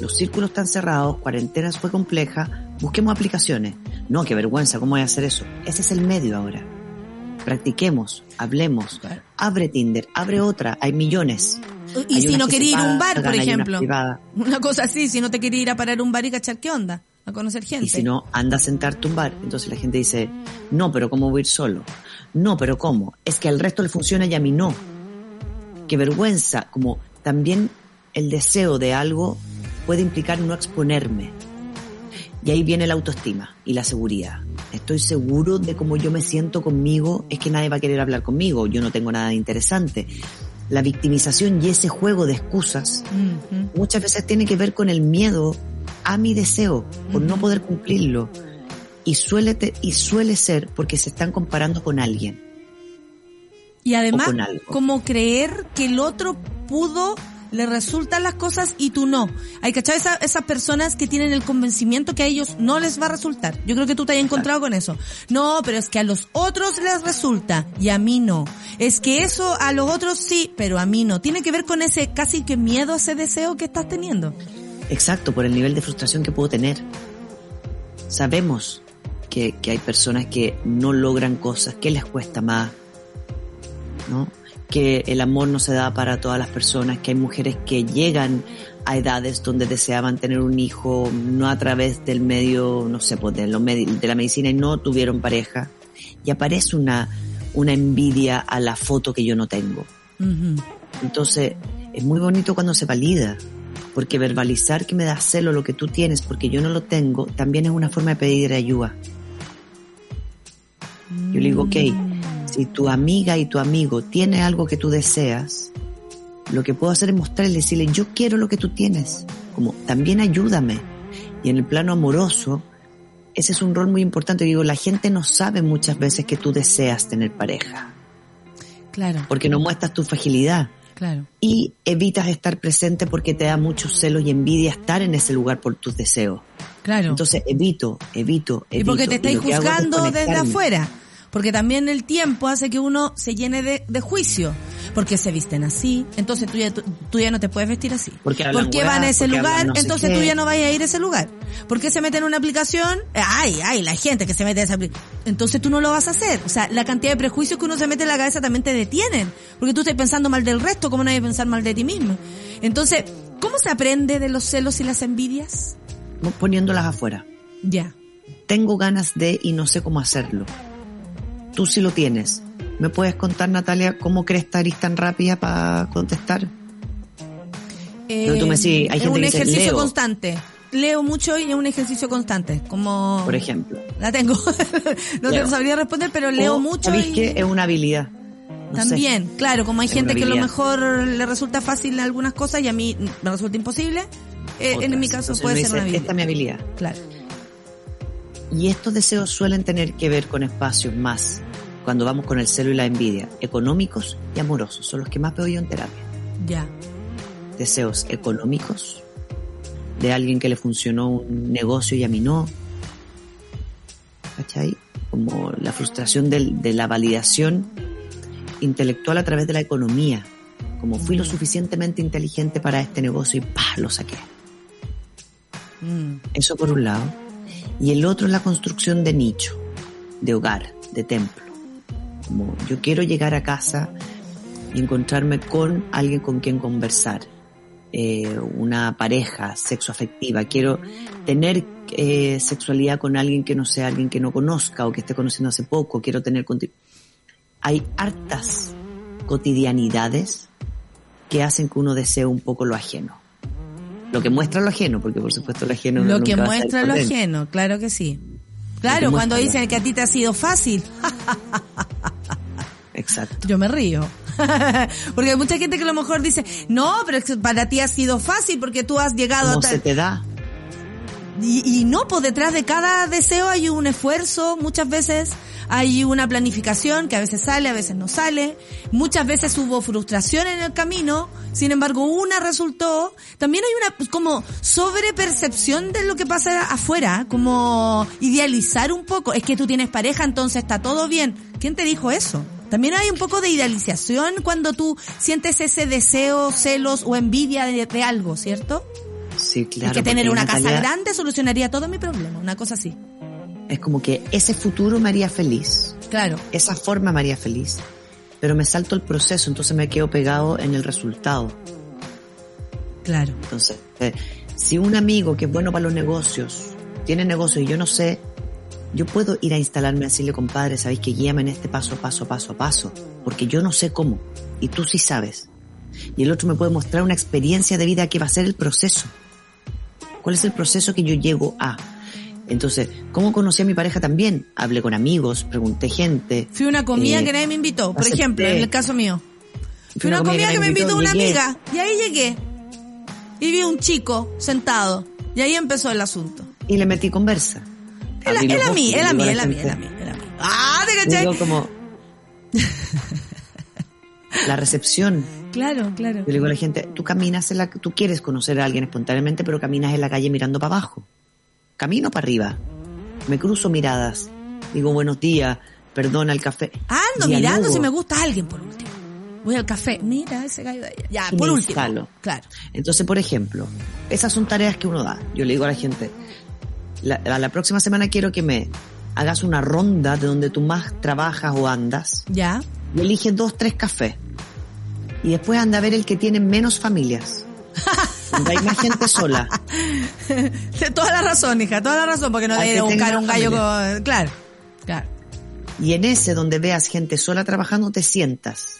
los círculos están cerrados, cuarentenas fue compleja, busquemos aplicaciones. No, qué vergüenza, ¿cómo voy a hacer eso? Ese es el medio ahora. Practiquemos, hablemos, abre Tinder, abre otra, hay millones. Y Hay si no que quería ir a un bar, por ejemplo. privadas. Una cosa así, si no te quería ir a parar un bar y cachar qué onda, a conocer gente. Y si no, anda a sentarte un bar. Entonces la gente dice, no, pero ¿cómo voy a ir solo? No, pero ¿cómo? Es que al resto le funciona y a mí no. Qué vergüenza. Como también el deseo de algo puede implicar no exponerme. Y ahí viene la autoestima y la seguridad. Estoy seguro de cómo yo me siento conmigo, es que nadie va a querer hablar conmigo, yo no tengo nada de interesante. La victimización y ese juego de excusas muchas veces tiene que ver con el miedo a mi deseo por no poder cumplirlo y suele te- y suele ser porque se están comparando con alguien Y además, como creer que el otro pudo, le resultan las cosas y tú no. Hay cachado esa, esas personas que tienen el convencimiento que a ellos no les va a resultar. Yo creo que tú te has encontrado con eso. No, pero es que a los otros les resulta y a mí no. Es que eso a los otros sí, pero a mí no. Tiene que ver con ese casi que miedo a ese deseo que estás teniendo. Exacto por el nivel de frustración que puedo tener. Sabemos que, que hay personas que no logran cosas que les cuesta más no que el amor no se da para todas las personas que hay mujeres que llegan a edades donde deseaban tener un hijo no a través del medio no sé pues de, los de la medicina y no tuvieron pareja. Y aparece una una envidia a la foto que yo no tengo. Entonces, es muy bonito cuando se valida, porque verbalizar que me da celo lo que tú tienes porque yo no lo tengo, también es una forma de pedir ayuda. Yo le digo, ok, si tu amiga y tu amigo tiene algo que tú deseas, lo que puedo hacer es mostrarle, decirle, yo quiero lo que tú tienes, como también ayúdame. Y en el plano amoroso, ese es un rol muy importante. Yo digo, la gente no sabe muchas veces que tú deseas tener pareja, Claro, porque no muestras tu fragilidad claro. y evitas estar presente porque te da muchos celos y envidia estar en ese lugar por tus deseos. Claro. Entonces evito, evito, evito. Y porque te estáis es juzgando desde afuera. Porque también el tiempo hace que uno se llene de, de juicio. Porque se visten así, entonces tú ya, tú, tú ya no te puedes vestir así. Porque hablan ¿Por qué weá, van a ese porque lugar? no entonces tú ya no vayas a ir a ese lugar. ¿Por qué se mete en una aplicación? Ay, ay, la gente que se mete en esa aplicación. Entonces tú no lo vas a hacer. O sea, la cantidad de prejuicios que uno se mete en la cabeza también te detienen. Porque tú estás pensando mal del resto, ¿cómo no hay que pensar mal de ti mismo? Entonces, ¿cómo se aprende de los celos y las envidias? Poniéndolas afuera. Ya. Tengo ganas de y no sé cómo hacerlo. Tú sí lo tienes. ¿Me puedes contar, Natalia, cómo crees estar tan rápida para contestar? Pero tú me decís, hay es gente un que dice, ejercicio leo. constante. Leo mucho y es un ejercicio constante. Como Por ejemplo. la tengo. no te Leo. sabría responder, pero leo O, mucho ¿sabéis y qué? Es una habilidad. No sé. también, claro, como hay Es gente una que a lo mejor le resulta fácil algunas cosas y a mí me resulta imposible. eh, en mi caso Entonces puede ser una dice, habilidad. Esta es mi habilidad. Claro. Y estos deseos suelen tener que ver con espacios más, cuando vamos con el celo y la envidia, económicos y amorosos. Son los que más veo yo en terapia. Ya. Deseos económicos, de alguien que le funcionó un negocio y a mí no. ¿Cachai? Como la frustración del- de la validación intelectual a través de la economía. Como fui lo suficientemente inteligente para este negocio y ¡pah! lo saqué. Mm. Eso por un lado. Y el otro es la construcción de nicho, de hogar, de templo. Como yo quiero llegar a casa y encontrarme con alguien con quien conversar, eh, una pareja sexoafectiva. Quiero tener eh, sexualidad con alguien que no sea alguien que no conozca o que esté conociendo hace poco, quiero tener contigo. Hay hartas cotidianidades que hacen que uno desee un poco lo ajeno. Lo que muestra lo ajeno, porque por supuesto lo ajeno Lo que muestra lo correcto. ajeno, claro que sí. Claro, que cuando dicen que a ti te ha sido fácil, Exacto. yo me río. porque hay mucha gente que a lo mejor dice, no, pero para ti ha sido fácil porque tú has llegado ¿Cómo a... se tal-". te da? Y, no, pues detrás de cada deseo hay un esfuerzo, muchas veces hay una planificación que a veces sale, a veces no sale, muchas veces hubo frustración en el camino, sin embargo una resultó, también hay una pues, como sobrepercepción de lo que pasa afuera, como idealizar un poco, es que tú tienes pareja, entonces está todo bien. ¿Quién te dijo eso? También hay un poco de idealización cuando tú sientes ese deseo, celos o envidia de algo, ¿cierto? Sí, claro. que tener una casa grande solucionaría todo mi problema, una cosa así. Es como que ese futuro me haría feliz. Claro. Esa forma me haría feliz. Pero me salto el proceso, entonces me quedo pegado en el resultado. Claro. Entonces, eh, si un amigo que es bueno para los negocios, tiene negocio y yo no sé, yo puedo ir a instalarme a decirle, compadre, sabéis que guíame en este paso, paso, paso, paso, porque yo no sé cómo, y tú sí sabes. Y el otro me puede mostrar una experiencia de vida que va a ser el proceso. ¿Cuál es el proceso que yo llego a? Entonces, ¿cómo conocí a mi pareja también? Hablé con amigos, pregunté gente. Fui a una comida Eh, que nadie me invitó, por acepté. ejemplo, en el caso mío. Fui a una comida que me invitó una llegué. amiga y ahí llegué. Y vi un chico sentado y ahí empezó el asunto. Y le metí conversa. Él, a mí, él a mí, él a mí, él a mí, él a mí. Ah, te caché. como... La recepción. Claro, claro. Yo le digo a la gente, tú caminas en la, tú quieres conocer a alguien espontáneamente, pero caminas en la calle mirando para abajo. Camino para arriba. Me cruzo miradas. Digo buenos días, perdona el café. Ando Dialogo. mirando si me gusta alguien por último. Voy al café. Mira ese gallo de allá. Ya, Y por último. instalo. Claro. Entonces, por ejemplo, esas son tareas que uno da. Yo le digo a la gente, la, a la próxima semana quiero que me hagas una ronda de donde tú más trabajas o andas Ya. y elige dos, tres cafés. Y después anda a ver el que tiene menos familias. Donde hay más gente sola. Toda la razón, hija, toda la razón, porque no debe que buscar un gallo con... Claro, claro. Y en ese donde veas gente sola trabajando, te sientas.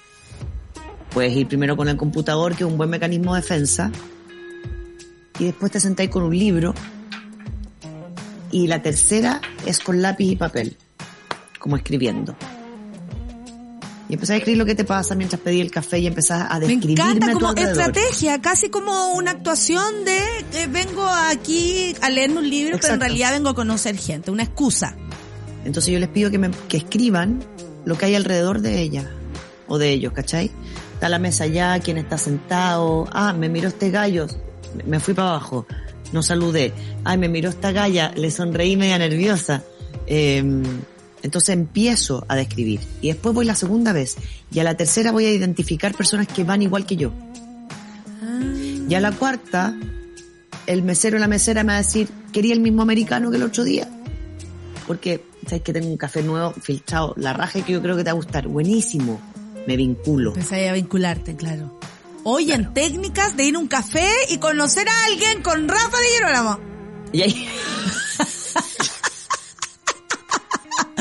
Puedes ir primero con el computador, que es un buen mecanismo de defensa, y después te sentáis con un libro. Y la tercera es con lápiz y papel, como escribiendo. Y empezás a escribir lo que te pasa mientras pedí el café y empezás a Me describirme encanta a tu como estrategia, casi como una actuación de eh, vengo aquí a leerme un libro, pero en realidad vengo a conocer gente, una excusa. Entonces yo les pido que, me, que escriban lo que hay alrededor de ella o de ellos, ¿cachai? Está la mesa allá, quién está sentado, ah, me miró este gallo, me- me fui para abajo, no saludé, ay, me miró esta galla, le sonreí media nerviosa. Eh, entonces empiezo a describir y después voy la segunda vez y a la tercera voy a identificar personas que van igual que yo. Y a la cuarta, el mesero o la mesera me va a decir, quería el mismo americano que el otro día porque sabes que tengo un café nuevo filtrado, la raja que yo creo que te va a gustar, buenísimo, me vinculo. Empecé a vincularte, claro. Hoy en técnicas de ir a un café y conocer a alguien con Rafa de Girolamo. Y ahí,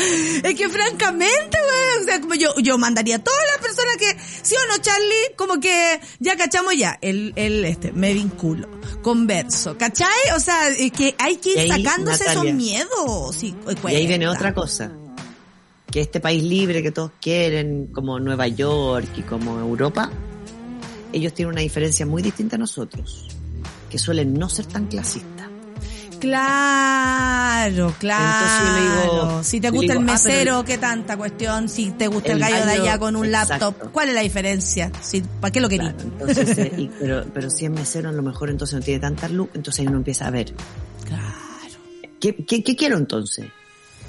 Es que francamente, güey, o sea, como yo, yo mandaría a todas las personas que, sí o no, Charlie, como que ya cachamos ya, el, el, este, me vinculo, converso, ¿cachai? O sea, es que hay que ir Y ahí, sacándose Natalia, esos miedos. Sí, y ahí viene otra cosa, que este país libre que todos quieren, como Nueva York y como Europa, ellos tienen una diferencia muy distinta a nosotros, que suelen no ser tan clasistas. Claro, claro. Entonces yo le digo- si te gusta digo, el ah, mesero, el- qué tanta cuestión. Si te gusta el, el gallo de allá con un exacto. laptop, ¿cuál es la diferencia? Si, ¿Para qué lo querías? Claro, entonces, eh, y- pero, pero si es mesero, a lo mejor entonces no tiene tanta luz, entonces ahí uno empieza a ver, Claro. ¿qué, qué, qué quiero entonces?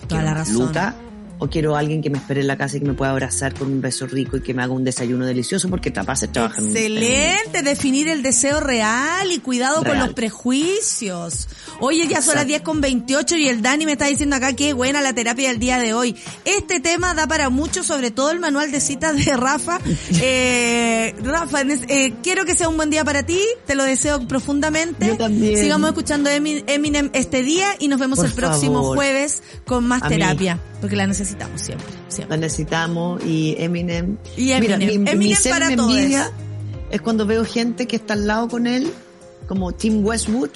Toda la razón. Luca, o quiero a alguien que me espere en la casa y que me pueda abrazar con un beso rico y que me haga un desayuno delicioso porque capaz se trabaja en Excelente, definir el deseo real y cuidado con los prejuicios. Oye, ya son las Exacto. 10 con 28 y el Dani me está diciendo acá que buena la terapia del día de hoy. Este tema da para mucho, sobre todo el manual de citas de Rafa. Eh, Rafa, eh, quiero que sea un buen día para ti, te lo deseo profundamente. Yo también. Sigamos escuchando Emi- Eminem este día y nos vemos Por el próximo favor. jueves con más A mí. Porque la necesitamos siempre, siempre. La necesitamos y Eminem. Y Eminem. Mira, mi, mi Eminem ser para envidia es cuando veo gente que está al lado con él, como Tim Westwood,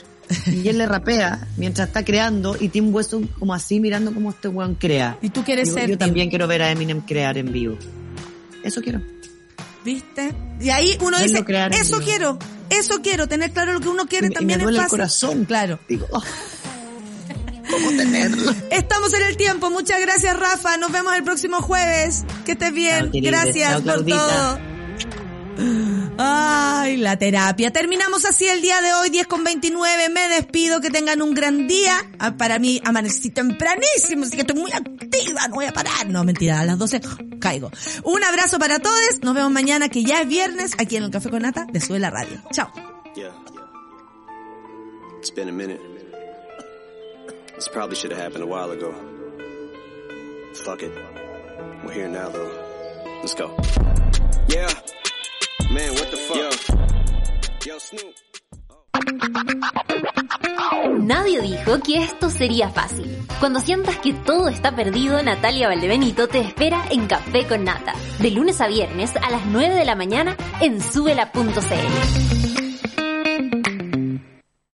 y él le rapea mientras está creando, y Tim Westwood como así mirando cómo este weón crea. Y tú quieres Digo, ser Yo también quiero ver a Eminem crear en vivo. Eso quiero. ¿Viste? Y ahí uno Verlo dice, eso quiero, eso quiero, tener claro lo que uno quiere Y me- y también me es el corazón. Claro. Digo, oh, ¿cómo tenerlo? Estamos en el tiempo. Muchas gracias, Rafa. Nos vemos el próximo jueves. Que estés bien. Chao, gracias Chao, por todo. Ay, la terapia. Terminamos así el día de hoy, 10 con 29. Me despido, que tengan un gran día. Ah, Para mí, amanecí tempranísimo, así que estoy muy activa, no voy a parar. No, mentira, a las 12 caigo. Un abrazo para todos. Nos vemos mañana, que ya es viernes, aquí en el Café con Nata de Sube la Radio. Chao. Yeah. It's been a minute. This probably should have happened a while ago. Fuck it. We're here now though. Let's go. Yeah. Man, what the fuck? Yo, Snoop. Nadie dijo que esto sería fácil. Cuando sientas que todo está perdido, Natalia Valdebenito te espera en Café con Nata, de lunes a viernes a las 9 de la mañana en subela.cl.